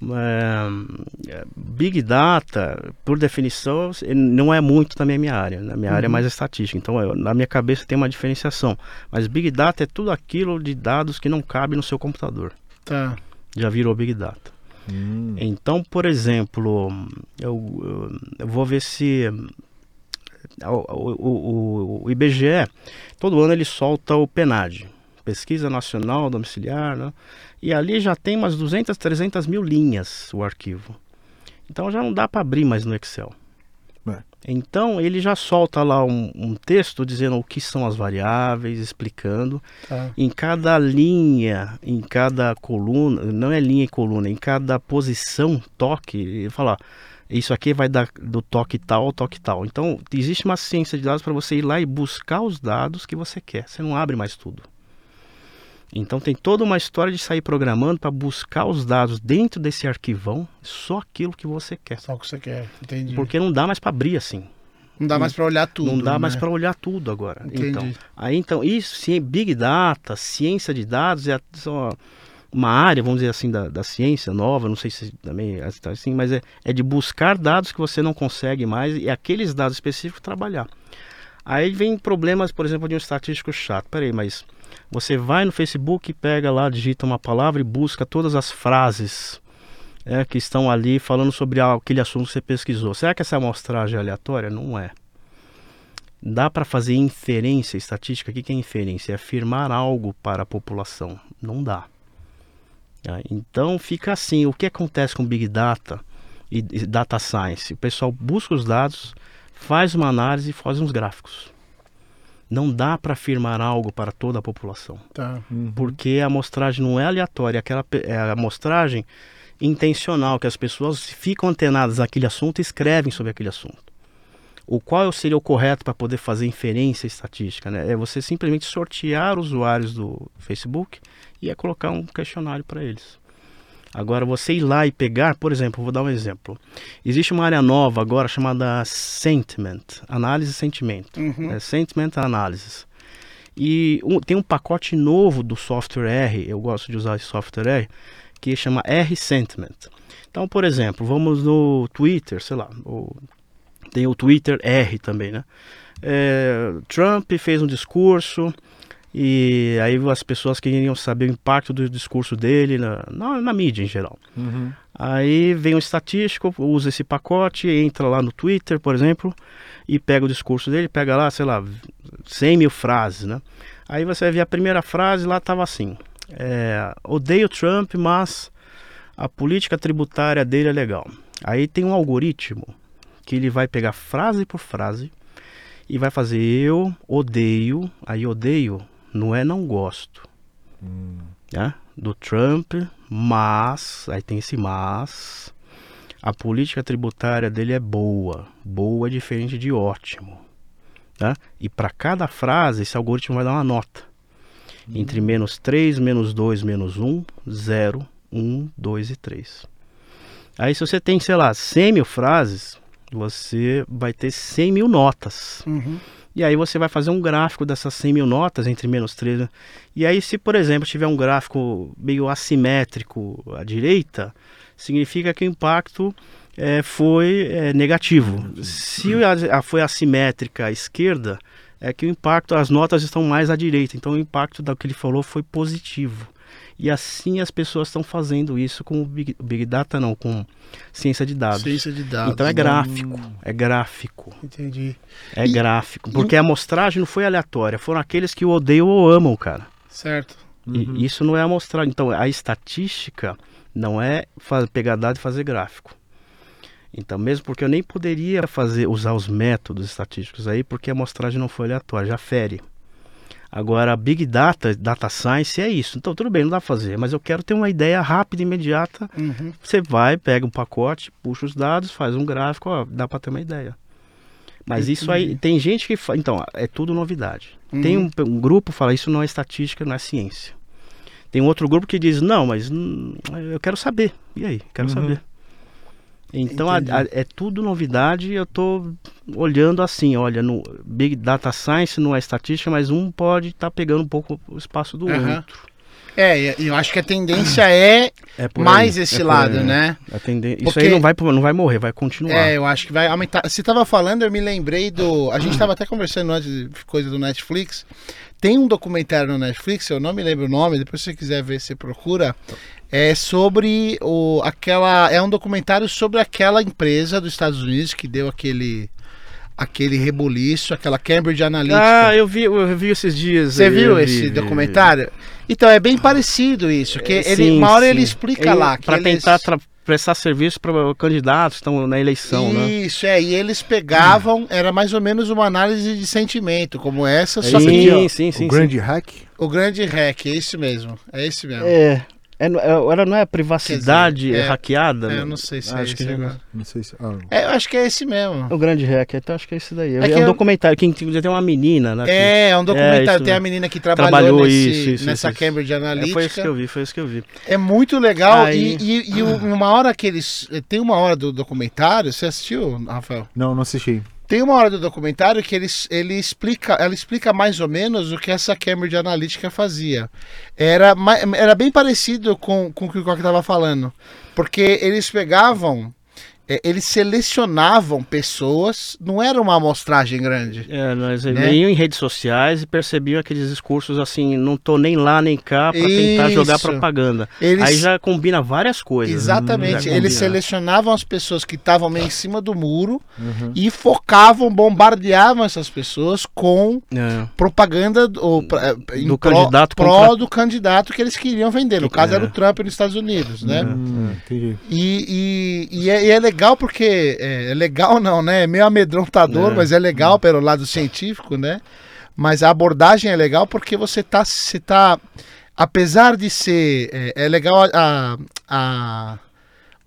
É, Big Data, por definição, não é muito também a minha área. Na minha uhum. área é mais estatística. Então, eu, na minha cabeça tem uma diferenciação. Mas Big Data é tudo aquilo de dados que não cabe no seu computador. Tá. Já virou Big Data. Hum. Então, por exemplo, eu, eu, eu vou ver se o, o, o, IBGE, todo ano ele solta o PNAD, Pesquisa Nacional Domiciliar, né? e ali já tem umas 200, 300 mil linhas o arquivo. Então já não dá para abrir mais no Excel. É. Então ele já solta lá um, um, texto dizendo o que são as variáveis, explicando. Tá. Em cada linha, em cada coluna, não é linha e coluna, em cada posição, toque, ele fala, isso aqui vai dar do toque tal ao toque tal. Então, existe uma ciência de dados para você ir lá e buscar os dados que você quer. Você não abre mais tudo. Então, tem toda uma história de sair programando para buscar os dados dentro desse arquivão, só aquilo que você quer. Só o que você quer, entendi. Porque não dá mais para abrir assim. Não dá mais para olhar tudo. Não dá né? mais para olhar tudo agora. Entendi. Então, aí então, isso, Big Data, ciência de dados é só uma área, vamos dizer assim, da, da ciência nova, não sei se também é assim, mas é, é de buscar dados que você não consegue mais e aqueles dados específicos trabalhar. Aí vem problemas, por exemplo, de um estatístico chato. Peraí, mas você vai no Facebook, pega lá, digita uma palavra e busca todas as frases é, que estão ali falando sobre aquele assunto que você pesquisou. Será que essa amostragem é aleatória? Não é. Dá para fazer inferência estatística? O que é inferência? É afirmar algo para a população. Não dá. Tá? Então fica assim, o que acontece com Big Data e Data Science? O pessoal busca os dados, faz uma análise e faz uns gráficos. Não dá para afirmar algo para toda a população. Tá. Uhum. Porque a amostragem não é aleatória, aquela, é a amostragem intencional, que as pessoas ficam antenadas naquele assunto e escrevem sobre aquele assunto. O qual seria o correto para poder fazer inferência estatística? Né? É você simplesmente sortear usuários do Facebook ia colocar um questionário para eles. Agora, você ir lá e pegar, por exemplo, vou dar um exemplo. Existe uma área nova agora chamada Sentiment, análise sentimento. Uhum. É Sentiment Analysis. E um- tem um pacote novo do software R, eu gosto de usar esse software R, que chama R Sentiment. Então, por exemplo, vamos no Twitter, sei lá, o- tem o Twitter R também, né? É, Trump fez um discurso e aí as pessoas queriam saber o impacto do discurso dele na, na, na mídia em geral. Uhum. Aí vem um estatístico, usa esse pacote, entra lá no Twitter, por exemplo, e pega o discurso dele, pega lá, sei lá, 100 mil frases, né? Aí você vai ver a primeira frase, lá tava assim, é, odeio Trump, mas a política tributária dele é legal. Aí tem um algoritmo que ele vai pegar frase por frase e vai fazer eu odeio, aí odeio não é não gosto, né? Do Trump, mas, aí tem esse mas, a política tributária dele é boa. Boa é diferente de ótimo. Tá? E para cada frase, esse algoritmo vai dar uma nota. Entre menos 3, menos 2, menos 1, 0, 1, 2 e 3. Aí se você tem, sei lá, 100 mil frases, você vai ter 100 mil notas. Uhum. E aí você vai fazer um gráfico dessas 100 mil notas entre menos 3. né? E aí se, por exemplo, tiver um gráfico meio assimétrico à direita, significa que o impacto eh, foi eh, negativo. Se a, a- foi assimétrica à esquerda, é que o impacto, as notas estão mais à direita. Então o impacto do que ele falou foi positivo. E assim as pessoas estão fazendo isso com o Big, Big Data, não, com ciência de dados. Ciência de dados. Então é né? gráfico, é gráfico. Entendi. É E- gráfico. Porque a amostragem não foi aleatória. Foram aqueles que o odeiam ou amam, cara. Certo. E isso não é amostragem. Então, a estatística não é pegar dado e fazer gráfico. Então, mesmo porque eu nem poderia fazer usar os métodos estatísticos aí, porque a amostragem não foi aleatória, já fere. Agora, Big Data, Data Science é isso. Então, tudo bem, não dá pra fazer, mas eu quero ter uma ideia rápida e imediata. Uhum. Você vai, pega um pacote, puxa os dados, faz um gráfico, ó, dá para ter uma ideia. Mas isso aí, tem gente que fala, então, é tudo novidade. Tem um, um grupo que fala, isso não é estatística, não é ciência. Tem um outro grupo que diz, não, mas hum, eu quero saber. E aí, quero Uhum. saber. Então a- a- é tudo novidade e eu tô olhando assim, olha, no Big Data Science não é estatística, mas um pode estar pegando um pouco o espaço do Aham. outro. É, e eu acho que a tendência é É mais aí, esse é lado, aí, né? é. A tenden- Isso Porque- aí não vai, não vai morrer, vai continuar. É, eu acho que vai aumentar. Você tava falando, eu me lembrei do. A gente tava até conversando antes de coisa do Netflix. Tem um documentário no Netflix, eu não me lembro o nome, depois se você quiser ver, você procura. É sobre o, aquela. É um documentário sobre aquela empresa dos Estados Unidos que deu aquele. Aquele rebuliço, aquela Cambridge Analytica. Ah, eu vi, eu vi esses dias. Você viu vi, esse vi, documentário? Então é bem parecido isso, que É, ele, sim, uma hora ele sim. explica Ele- lá que pra eles... prestar serviço para candidatos que estão na eleição, né? Isso, é, e eles pegavam, era mais ou menos uma análise de sentimento, como essa, só sim, que ó, sim, sim, o grande hack. o grande hack, é esse mesmo, é esse mesmo. É, é, é, ela não é privacidade Quer dizer, é- hackeada? É, né? eu não sei se é Acho esse que agora. Não sei se. ah, É, eu acho que é esse mesmo. O grande hack, então acho que é esse daí. É, É que um eu- documentário que inclusive tem uma menina, né? que- É, é um documentário, isso tem a menina que trabalhou, Trabalhou nesse- isso, isso, nessa isso, Cambridge É, Analytica. foi isso que eu vi, foi isso que eu vi. É muito legal Aí- e, e, e uma hora que eles... Tem uma hora do documentário, você assistiu, Rafael? Não, não assisti. Tem uma hora do documentário que ele, ele explica, ela explica mais ou menos o que essa Cambridge Analytica fazia. Era, era bem parecido com, com o que o Coque estava falando. Porque eles pegavam, é, eles selecionavam pessoas, não era uma amostragem grande. É, nós Né? iam em redes sociais e percebiam aqueles discursos assim, não tô nem lá nem cá para tentar jogar propaganda. Eles, Aí já combina várias coisas. né? exatamente, eles selecionavam as pessoas que estavam meio em cima do muro Uhum. e focavam, bombardeavam essas pessoas com É. propaganda ou pra- em Do pró- candidato pró contra- do candidato que eles queriam vender. No Que- caso é. era o Trump nos Estados Unidos, né? Hum, entendi. E, e, e, é, e é legal porque é, é legal não, né? É meio amedrontador, É. mas é legal pelo lado científico, né? Mas a abordagem é legal porque você tá, você tá apesar de ser é, é legal a, a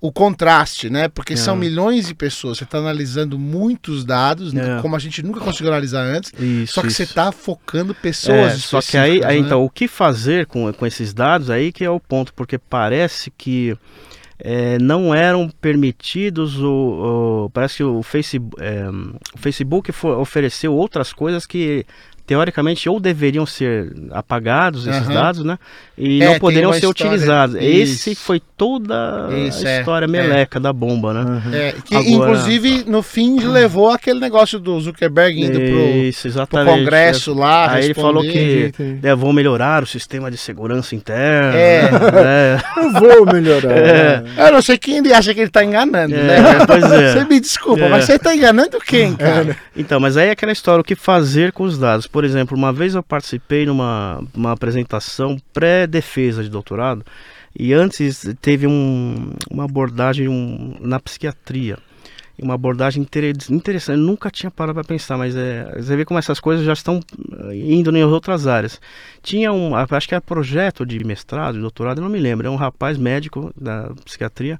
o contraste, né? Porque É. são milhões de pessoas, você está analisando muitos dados? É. como a gente nunca conseguiu analisar antes, Isso, só que isso. você está focando pessoas É, só que aí, aí, né? então, o que fazer com, com esses dados aí que é o ponto, porque parece que é, não eram permitidos o, o- parece que o Facebook, o Facebook ofereceu outras coisas que teoricamente ou deveriam ser apagados esses Aham. dados, né? E É, não poderiam ser história- utilizados. Esse Isso. foi toda Isso, a é, história é. meleca da bomba, né? É, que Agora- inclusive no fim levou aquele negócio do Zuckerberg indo pro, Isso, pro exatamente. Congresso lá. Aí ele falou responder. que é, vão melhorar o sistema de segurança interna. É. né? Eu vou melhorar. É. Eu não sei quem ele acha que ele tá enganando, É, né? pois é. Você me desculpa, É. mas você tá enganando quem, cara? Então, mas aí é aquela história, o que fazer com os dados? Por exemplo, uma vez eu participei numa uma apresentação pré-defesa de doutorado e antes teve um, uma abordagem um, na psiquiatria. Uma abordagem inter- interessante, eu nunca tinha parado para pensar, mas é, você vê como essas coisas já estão eh, indo em outras áreas. Tinha um, acho que era projeto de mestrado, de doutorado, eu não me lembro, é um rapaz médico da psiquiatria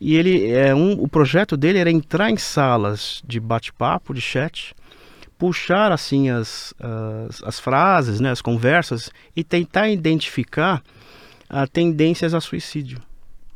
e ele é um, o projeto dele era entrar em salas de bate-papo, de chat, puxar assim as, as, as frases, né, as conversas e tentar identificar ah, tendências a suicídio,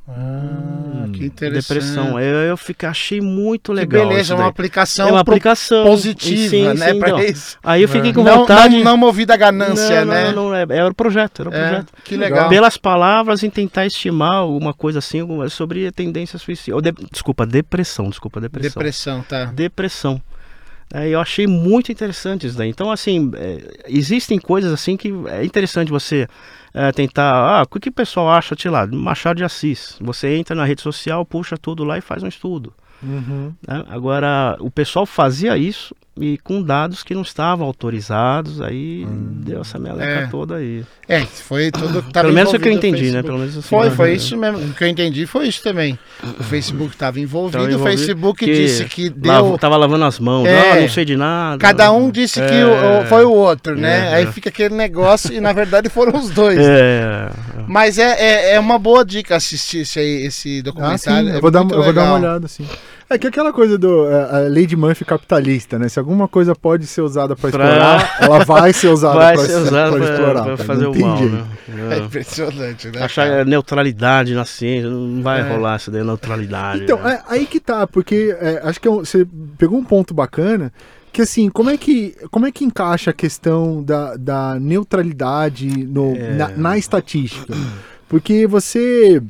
Ah, que interessante. depressão. Eu, eu fiquei, achei muito Que legal. beleza, isso é uma aplicação, é uma aplicação positiva, Sim, né? sim, então. isso. Aí eu fiquei com Não, vontade. não, não movida a ganância, Não, né? não, não, é- era o projeto, era o É, projeto. que legal. Pelas palavras em tentar estimar alguma coisa assim sobre a tendência suicida. De- desculpa, depressão, desculpa, depressão. Depressão, tá. depressão. É, eu achei muito interessante isso daí. Então, assim, é, existem coisas assim que é interessante você é, tentar. Ah, o que, o pessoal acha, sei lá, Machado de Assis? Você entra na rede social, puxa tudo lá e faz um estudo. Uhum. né? Agora, o pessoal fazia isso e com dados que não estavam autorizados, aí deu essa meleca É. toda aí. É, foi tudo que tava Pelo menos o que eu envolvido entendi, né? Pelo menos assim, Foi, né? foi isso mesmo. O que eu entendi foi isso também. O Facebook estava envolvido, Tava o envolvido, Facebook que disse que deu. Lava- tava lavando as mãos, É. ah, não sei de nada. Cada um disse que É. o- foi o outro, né? É. Aí fica aquele negócio e na verdade foram os dois. É, Mas é, é, é uma boa dica assistir esse, esse Ah, documentário. sim, é eu vou, dar, eu vou dar uma olhada, sim. É que aquela coisa do é, a lei de Murphy capitalista, né? Se alguma coisa pode ser usada para Pra- explorar, ela vai ser usada vai para ser usado pra, explorar. pra cara, fazer não o tem mal, né? É impressionante, né? Achar cara? neutralidade na ciência, não vai É. rolar essa daí, neutralidade. Então, né? é, aí que tá, porque é, acho que é um- você pegou um ponto bacana, que assim, como é que, como é que encaixa a questão da, da neutralidade no, É. na, na estatística? Porque você.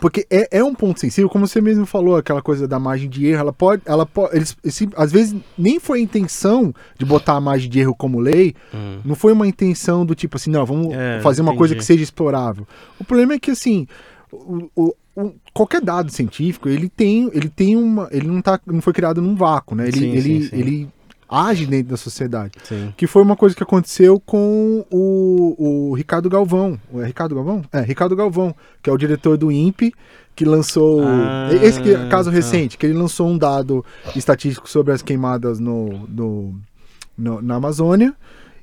Porque é, é um ponto sensível, como você mesmo falou, aquela coisa da margem de erro, ela pode. Ela pode eles, às vezes nem foi a intenção de botar a margem de erro como lei, Hum. não foi uma intenção do tipo assim, não, vamos É, fazer uma coisa que entendi. seja explorável. O problema é que assim, o, o- o- qualquer dado científico, ele tem, ele tem uma, ele não tá, não foi criado num vácuo, né? Ele, Sim, ele, sim, sim. ele age dentro da sociedade. Sim. Que foi uma coisa que aconteceu com o, o Ricardo Galvão. É Ricardo Galvão? É, Ricardo Galvão, que é o diretor do INPE, que lançou. Ah, esse que, é caso tá. recente, que ele lançou um dado estatístico sobre as queimadas no, no, no- na Amazônia.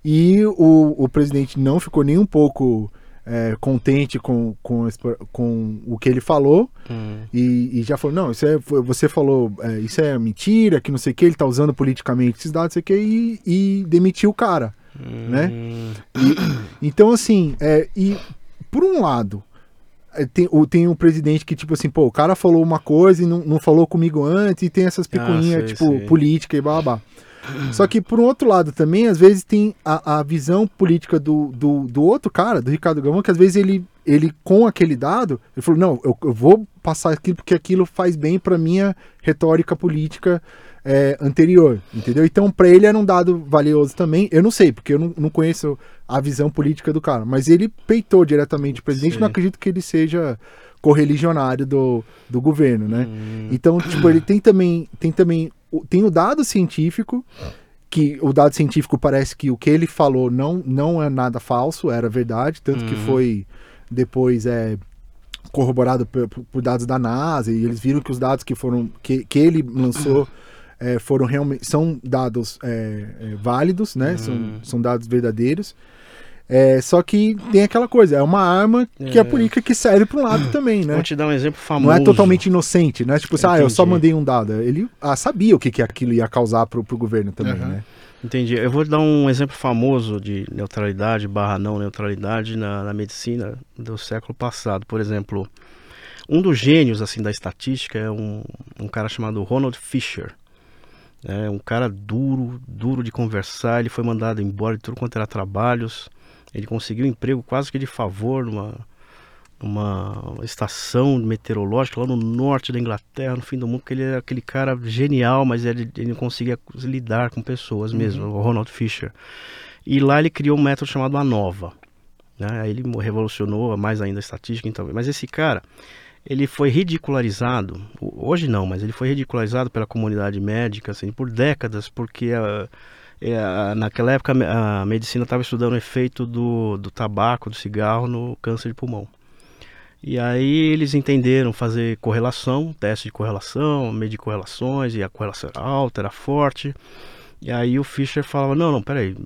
E o, o presidente não ficou nem um pouco é, contente com, com, com o que ele falou. Hum. E, e já falou, não, isso é, você falou, é, isso é mentira, que não sei o que, ele tá usando politicamente esses dados, não sei o que, e, e demitiu o cara. Né? Hum. Então, assim, é, e por um lado, é, tem, o, tem um presidente que, tipo assim, pô, o cara falou uma coisa e não, não falou comigo antes, e tem essas picuinhas, sei, tipo, sei. política e blá. Só que, por um outro lado, também, às vezes, tem a, a visão política do, do, do outro cara, do Ricardo Gamão, que às vezes ele, ele com aquele dado, ele falou, não, eu, eu vou passar aquilo porque aquilo faz bem pra minha retórica política é, anterior, entendeu? Então, pra ele era um dado valioso também. Eu não sei, porque eu não, não conheço a visão política do cara, mas ele peitou diretamente o presidente. Sim. Não acredito que ele seja correligionário do, do governo, né? Hum. Então, tipo, ele tem também, tem também, tem o dado científico, que o dado científico parece que o que ele falou não, não é nada falso, era verdade, tanto que Uhum. foi depois é corroborado por, por dados da NASA e eles viram que os dados que foram que, que ele lançou é, foram realmente são dados é, é, válidos, né? São, Uhum. são dados verdadeiros. É, só que tem aquela coisa, é uma arma que é, a política que serve para um lado também, né? Vou te dar um exemplo famoso. Não é totalmente inocente, né? Tipo, assim, ah, eu só mandei um dado. Ele ah, sabia o que, que aquilo ia causar pro, pro governo também, Aham. né? Entendi. Eu vou dar um exemplo famoso de neutralidade barra não neutralidade na, na medicina do século passado. Por exemplo, um dos gênios assim da estatística é um, um cara chamado Ronald Fisher. É um cara duro, duro de conversar. Ele foi mandado embora de tudo quanto era trabalhos. Ele conseguiu um emprego quase que de favor numa, numa estação meteorológica lá no norte da Inglaterra, no fim do mundo, porque ele era aquele cara genial, mas ele, ele não conseguia lidar com pessoas mesmo, o Ronald Fisher. E lá ele criou um método chamado ANOVA. Né? Aí ele revolucionou mais ainda a estatística. Então. Mas esse cara, ele foi ridicularizado, hoje não, mas ele foi ridicularizado pela comunidade médica assim, por décadas, porque a, a, naquela época a medicina estava estudando o efeito do, do tabaco, do cigarro no câncer de pulmão. E aí eles entenderam fazer correlação, teste de correlação, medir correlações, e a correlação era alta, era forte. E aí o Fischer falava, não, não, peraí,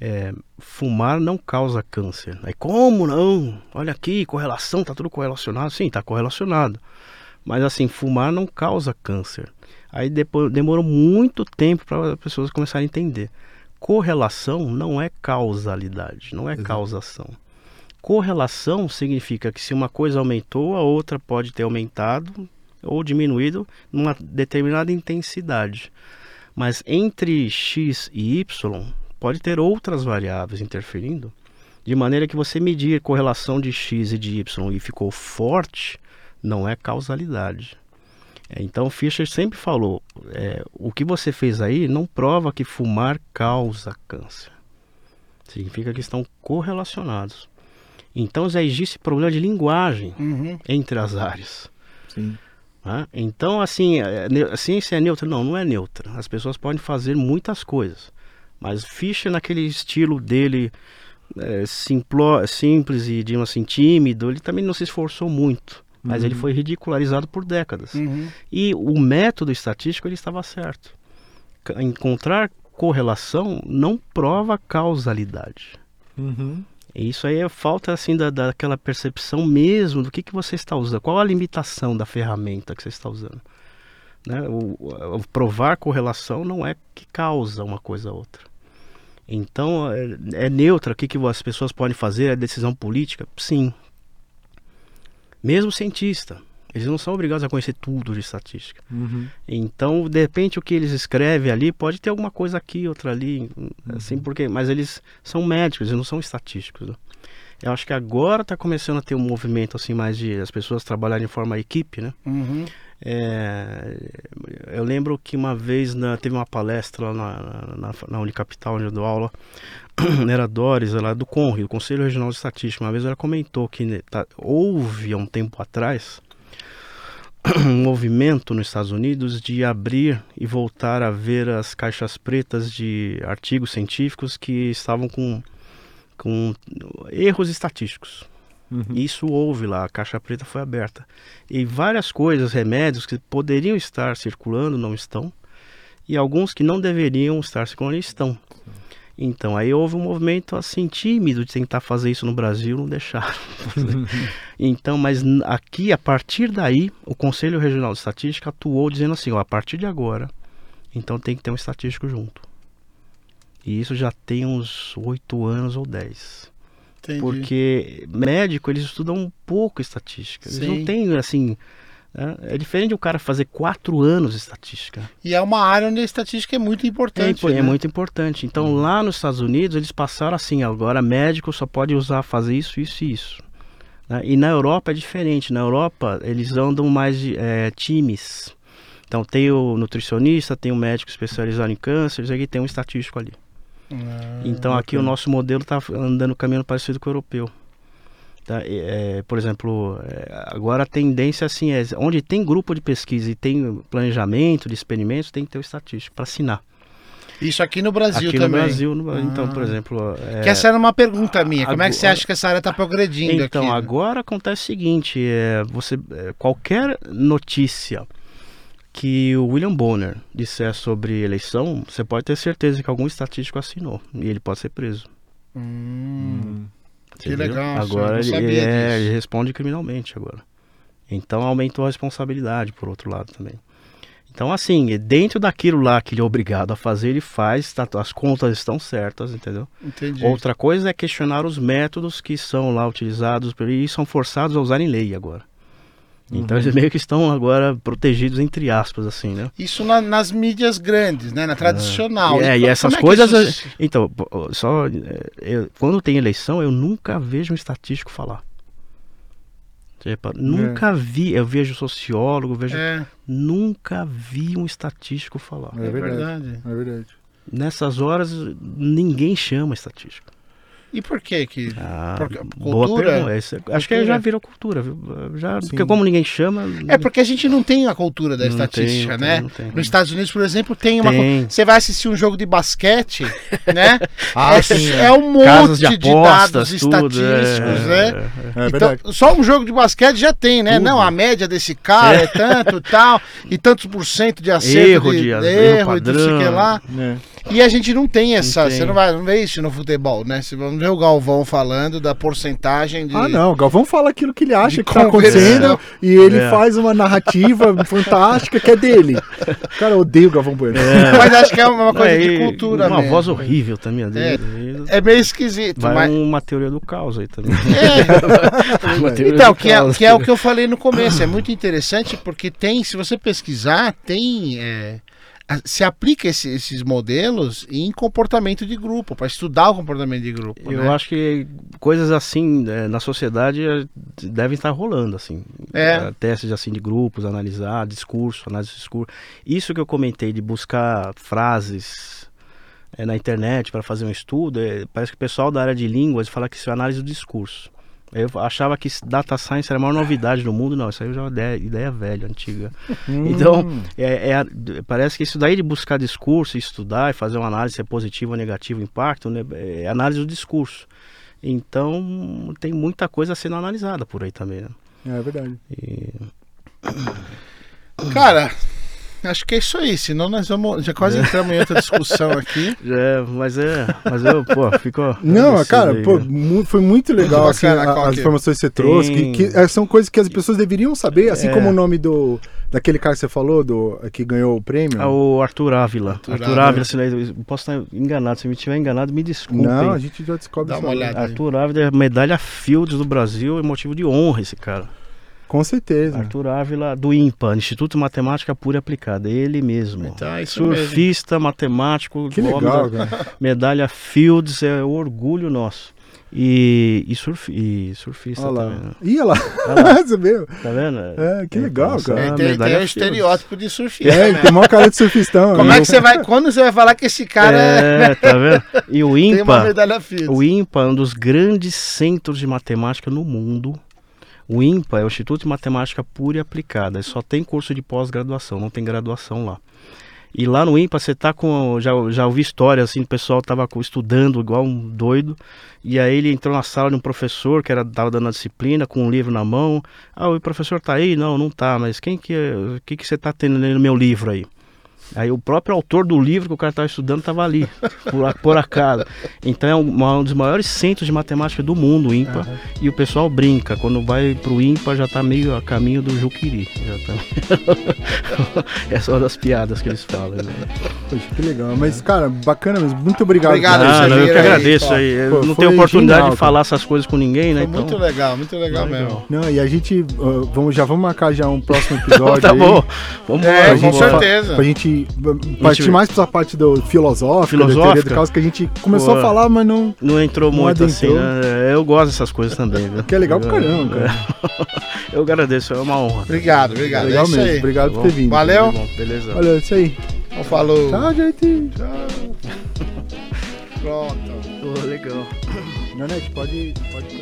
é, fumar não causa câncer. Aí como não? Olha aqui, correlação, tá tudo correlacionado. Sim, tá correlacionado. Mas assim, fumar não causa câncer. Aí depois demorou muito tempo para as pessoas começarem a entender. Correlação não é causalidade, não é Exato. causação. Correlação significa que se uma coisa aumentou, a outra pode ter aumentado ou diminuído numa determinada intensidade. Mas entre x e y pode ter outras variáveis interferindo, de maneira que você medir correlação de x e de y e ficou forte, não é causalidade. É, então Fischer sempre falou, é, o que você fez aí não prova que fumar causa câncer. Significa que estão correlacionados. Então já existe problema de linguagem Uhum. entre as áreas. Né? Então, assim, é, a ciência é neutra? Não, não é neutra. As pessoas podem fazer muitas coisas. Mas Fischer, naquele estilo dele é, simples e, digamos assim, tímido, ele também não se esforçou muito. Mas ele foi ridicularizado por décadas. Uhum. E o método estatístico ele estava certo. Encontrar correlação não prova causalidade. Uhum. E isso aí é falta assim da, daquela percepção mesmo do que, que você está usando, qual a limitação da ferramenta que você está usando. Né? O, o- o provar correlação não é que causa uma coisa a outra. Então é, é neutra, o que, que as pessoas podem fazer, é decisão política? Sim. Mesmo cientista, eles não são obrigados a conhecer tudo de estatística. Uhum. Então, de repente, o que eles escrevem ali pode ter alguma coisa aqui, outra ali, assim, porque, mas eles são médicos, eles não são estatísticos. né? Eu acho que agora está começando a ter um movimento assim mais de as pessoas trabalharem de forma equipe, né? Uhum. É, eu lembro que uma vez na- teve uma palestra lá na, na, na Unicapital, onde eu dou aula, era Doris, ela é do CONRI, do Conselho Regional de Estatística. Uma vez ela comentou que né, tá- houve há um tempo atrás um movimento nos Estados Unidos de abrir e voltar a ver as caixas pretas de artigos científicos que estavam com, com erros estatísticos. Uhum. Isso houve lá, a caixa preta foi aberta. E várias coisas, remédios que poderiam estar circulando não estão, e alguns que não deveriam estar circulando estão. Então, aí houve um movimento assim tímido de tentar fazer isso no Brasil, não deixaram. então, mas aqui, a partir daí, o Conselho Regional de Estatística atuou dizendo assim, ó, a partir de agora, então tem que ter um estatístico junto. E isso já tem uns oito anos ou dez. Entendi. Porque médico, eles estudam um pouco estatística. Eles Sim. não têm, assim. Né? É diferente o cara fazer quatro anos de estatística. E é uma área onde a estatística é muito É, importante. impo- é né? muito importante. Então, lá nos Estados Unidos, eles passaram assim: agora médico só pode usar, fazer isso, isso e isso. né? E na Europa é diferente. Na Europa, eles andam mais de é, times. Então, tem o nutricionista, tem o médico especializado em câncer, e tem um estatístico ali. Ah, Então aqui o nosso modelo está andando caminhando parecido com o europeu. Tá? É, por exemplo, é, agora a tendência assim é onde tem grupo de pesquisa e tem planejamento de experimentos, tem que ter o estatístico para assinar. Isso aqui no Brasil aqui também. no Brasil, no- então, por Ah. exemplo, é, Que essa era uma pergunta minha. Como é que você acha que essa área está progredindo então aqui? agora acontece o seguinte, é, você é, qualquer notícia que o William Bonner disser sobre eleição, você pode ter certeza que algum estatístico assinou e ele pode ser preso. Hum, que legal. Agora ele, sabia é, ele responde criminalmente agora. Então aumentou a responsabilidade por outro lado também. Então assim, dentro daquilo lá que ele é obrigado a fazer, ele faz, tá- as contas estão certas, entendeu? Entendi. Outra coisa é questionar os métodos que são lá utilizados e são forçados a usarem lei agora. Então Uhum. eles meio que estão agora protegidos entre aspas, assim, né? Isso na- nas mídias grandes, né? Na tradicional. É, e como essas é coisas. isso- Então, pô, só. é, eu- quando tem eleição, eu nunca vejo um estatístico falar. Repara, Nunca vi, eu vejo sociólogo, vejo. É, Nunca vi um estatístico falar. é É verdade. É verdade. Nessas horas, ninguém chama estatístico. E por que que... Ah, Por- boa cultura? pergunta. Esse- Acho que Cultura? já virou cultura, viu? Já, Sim. porque como ninguém chama. É porque a gente não tem a cultura da Não estatística, tem, não né? tem, não tem. Nos Estados Unidos, por exemplo, tem uma. Você vai assistir um jogo de basquete, né? Ah, é, sim, é é. um monte Casas de, de dados apostas, tudo. estatísticos, é, né? é, é. É verdade. Então, só um jogo de basquete já tem, né? Tudo. Não, a média desse cara é, tanto e tal, e tantos por cento de acerto, Erro de- erro, erro e não sei o que padrão. lá. É. E a gente não tem essa, tem. você não vai não vê isso no futebol, né? Você não vê o Galvão falando da porcentagem de... Ah, não. O Galvão fala aquilo que ele acha que tá acontecendo e ele É. faz uma narrativa fantástica que é dele. Cara, eu odeio o Galvão Bueno. Mas acho que é uma coisa É, de e cultura Uma mesmo. voz horrível também. dele. É meio esquisito, Vai mas... uma teoria do caos aí também. É, Uma teoria Então, que é, que é o que eu falei no começo, é muito interessante porque tem, se você pesquisar, tem. Se aplica esse- esses modelos em comportamento de grupo, para estudar o comportamento de grupo. Eu né? acho que coisas assim é, na sociedade é, devem estar rolando, assim. É. É, Testes assim de grupos, analisar discurso, análise de discurso. Isso que eu comentei de buscar frases é, na internet para fazer um estudo, é, parece que o pessoal da área de línguas fala que isso é análise do discurso. Eu achava que data science era a maior novidade do mundo, não, isso aí já é uma ideia, ideia velha, antiga. Então, Hum. é, é a- parece que isso daí de buscar discurso, estudar e fazer uma análise se é positivo ou negativo impacto, né, é análise do discurso. Então, tem muita coisa sendo analisada por aí também, né? É verdade. E- Cara, acho que é isso aí, senão nós vamos. Já quase entramos em outra discussão aqui. é, mas é, mas eu, pô, fico... Não, cara, aí, pô, né? foi muito legal Muito assim, a- as que- informações que você trouxe, que, Tem- que, é, são coisas que as pessoas deveriam saber, assim É. como o nome do daquele cara que você falou, do que ganhou o prêmio. Ah, o Arthur Ávila. Arthur Arthur, Ávila. Ávila, se eu posso estar enganado, se me tiver enganado, me desculpe. Não, a gente já descobre Dá isso uma olhada. Arthur Ávila é medalha Fields do Brasil, é motivo de honra esse cara. Com certeza. Arthur Ávila, do IMPA, Instituto de Matemática Pura e Aplicada, ele mesmo. Então é isso mesmo. Surfista, matemático, Que legal, da- cara. medalha Fields, é o orgulho nosso. E, e, surf, e surfista Olha também, lá. né? Ih, olha lá. Olha lá, Você viu? tá vendo? É, que legal, essa cara. É, tem, tem Fields. estereótipo de surfista. É, ele né? tem maior cara de surfistão. Como né? é que você vai. Quando você vai falar que esse cara É, tá vendo? E o tem uma IMPA, medalha Fields? o IMPA é um dos grandes centros de matemática no mundo. O IMPA é o Instituto de Matemática Pura e Aplicada. Só tem curso de pós-graduação, não tem graduação lá. E lá no IMPA você tá com. Já, já ouvi histórias assim, o pessoal tava estudando igual um doido. E aí ele entrou na sala de um professor que era, tava dando a disciplina com um livro na mão. Ah, o professor tá aí? Não, não tá, mas quem que. é- O que, que você tá tendo no meu livro aí? Aí o próprio autor do livro que o cara estava estudando estava ali, por, por acaso. Então é um, um dos maiores centros de matemática do mundo, o IMPA. E o pessoal brinca, quando vai pro IMPA já tá meio a caminho do Juquiri. Já tá... Essa é uma das piadas que eles falam. Né? Poxa, que legal. Mas, cara, bacana mesmo. Muito obrigado. Obrigado. Ah, não, eu que aí, agradeço aí. Eu Pô, não tenho oportunidade genial, de falar essas coisas com ninguém, né? Foi muito então... legal, muito legal Legal. mesmo. Não, e a gente uh, vamos, já vamos marcar já um próximo episódio. tá aí, bom, vamos É, com gente certeza. Pra gente uh, partir mais pra essa parte do filosófico, da teoria do Filosófica? caos, que a gente começou Pô. a falar, mas não. Não entrou Não muito assim, adentrou. né? Eu gosto dessas coisas também, viu? Que é legal pra caramba, cara. Eu agradeço, é uma honra. Obrigado, obrigado. Legal é mesmo. aí. Obrigado Tá por ter vindo. Valeu. Bom, Beleza. Olha, é isso aí. Então falou. Tchau, gente. Tchau. Pronto. Pô, legal. Nanete, pode. pode...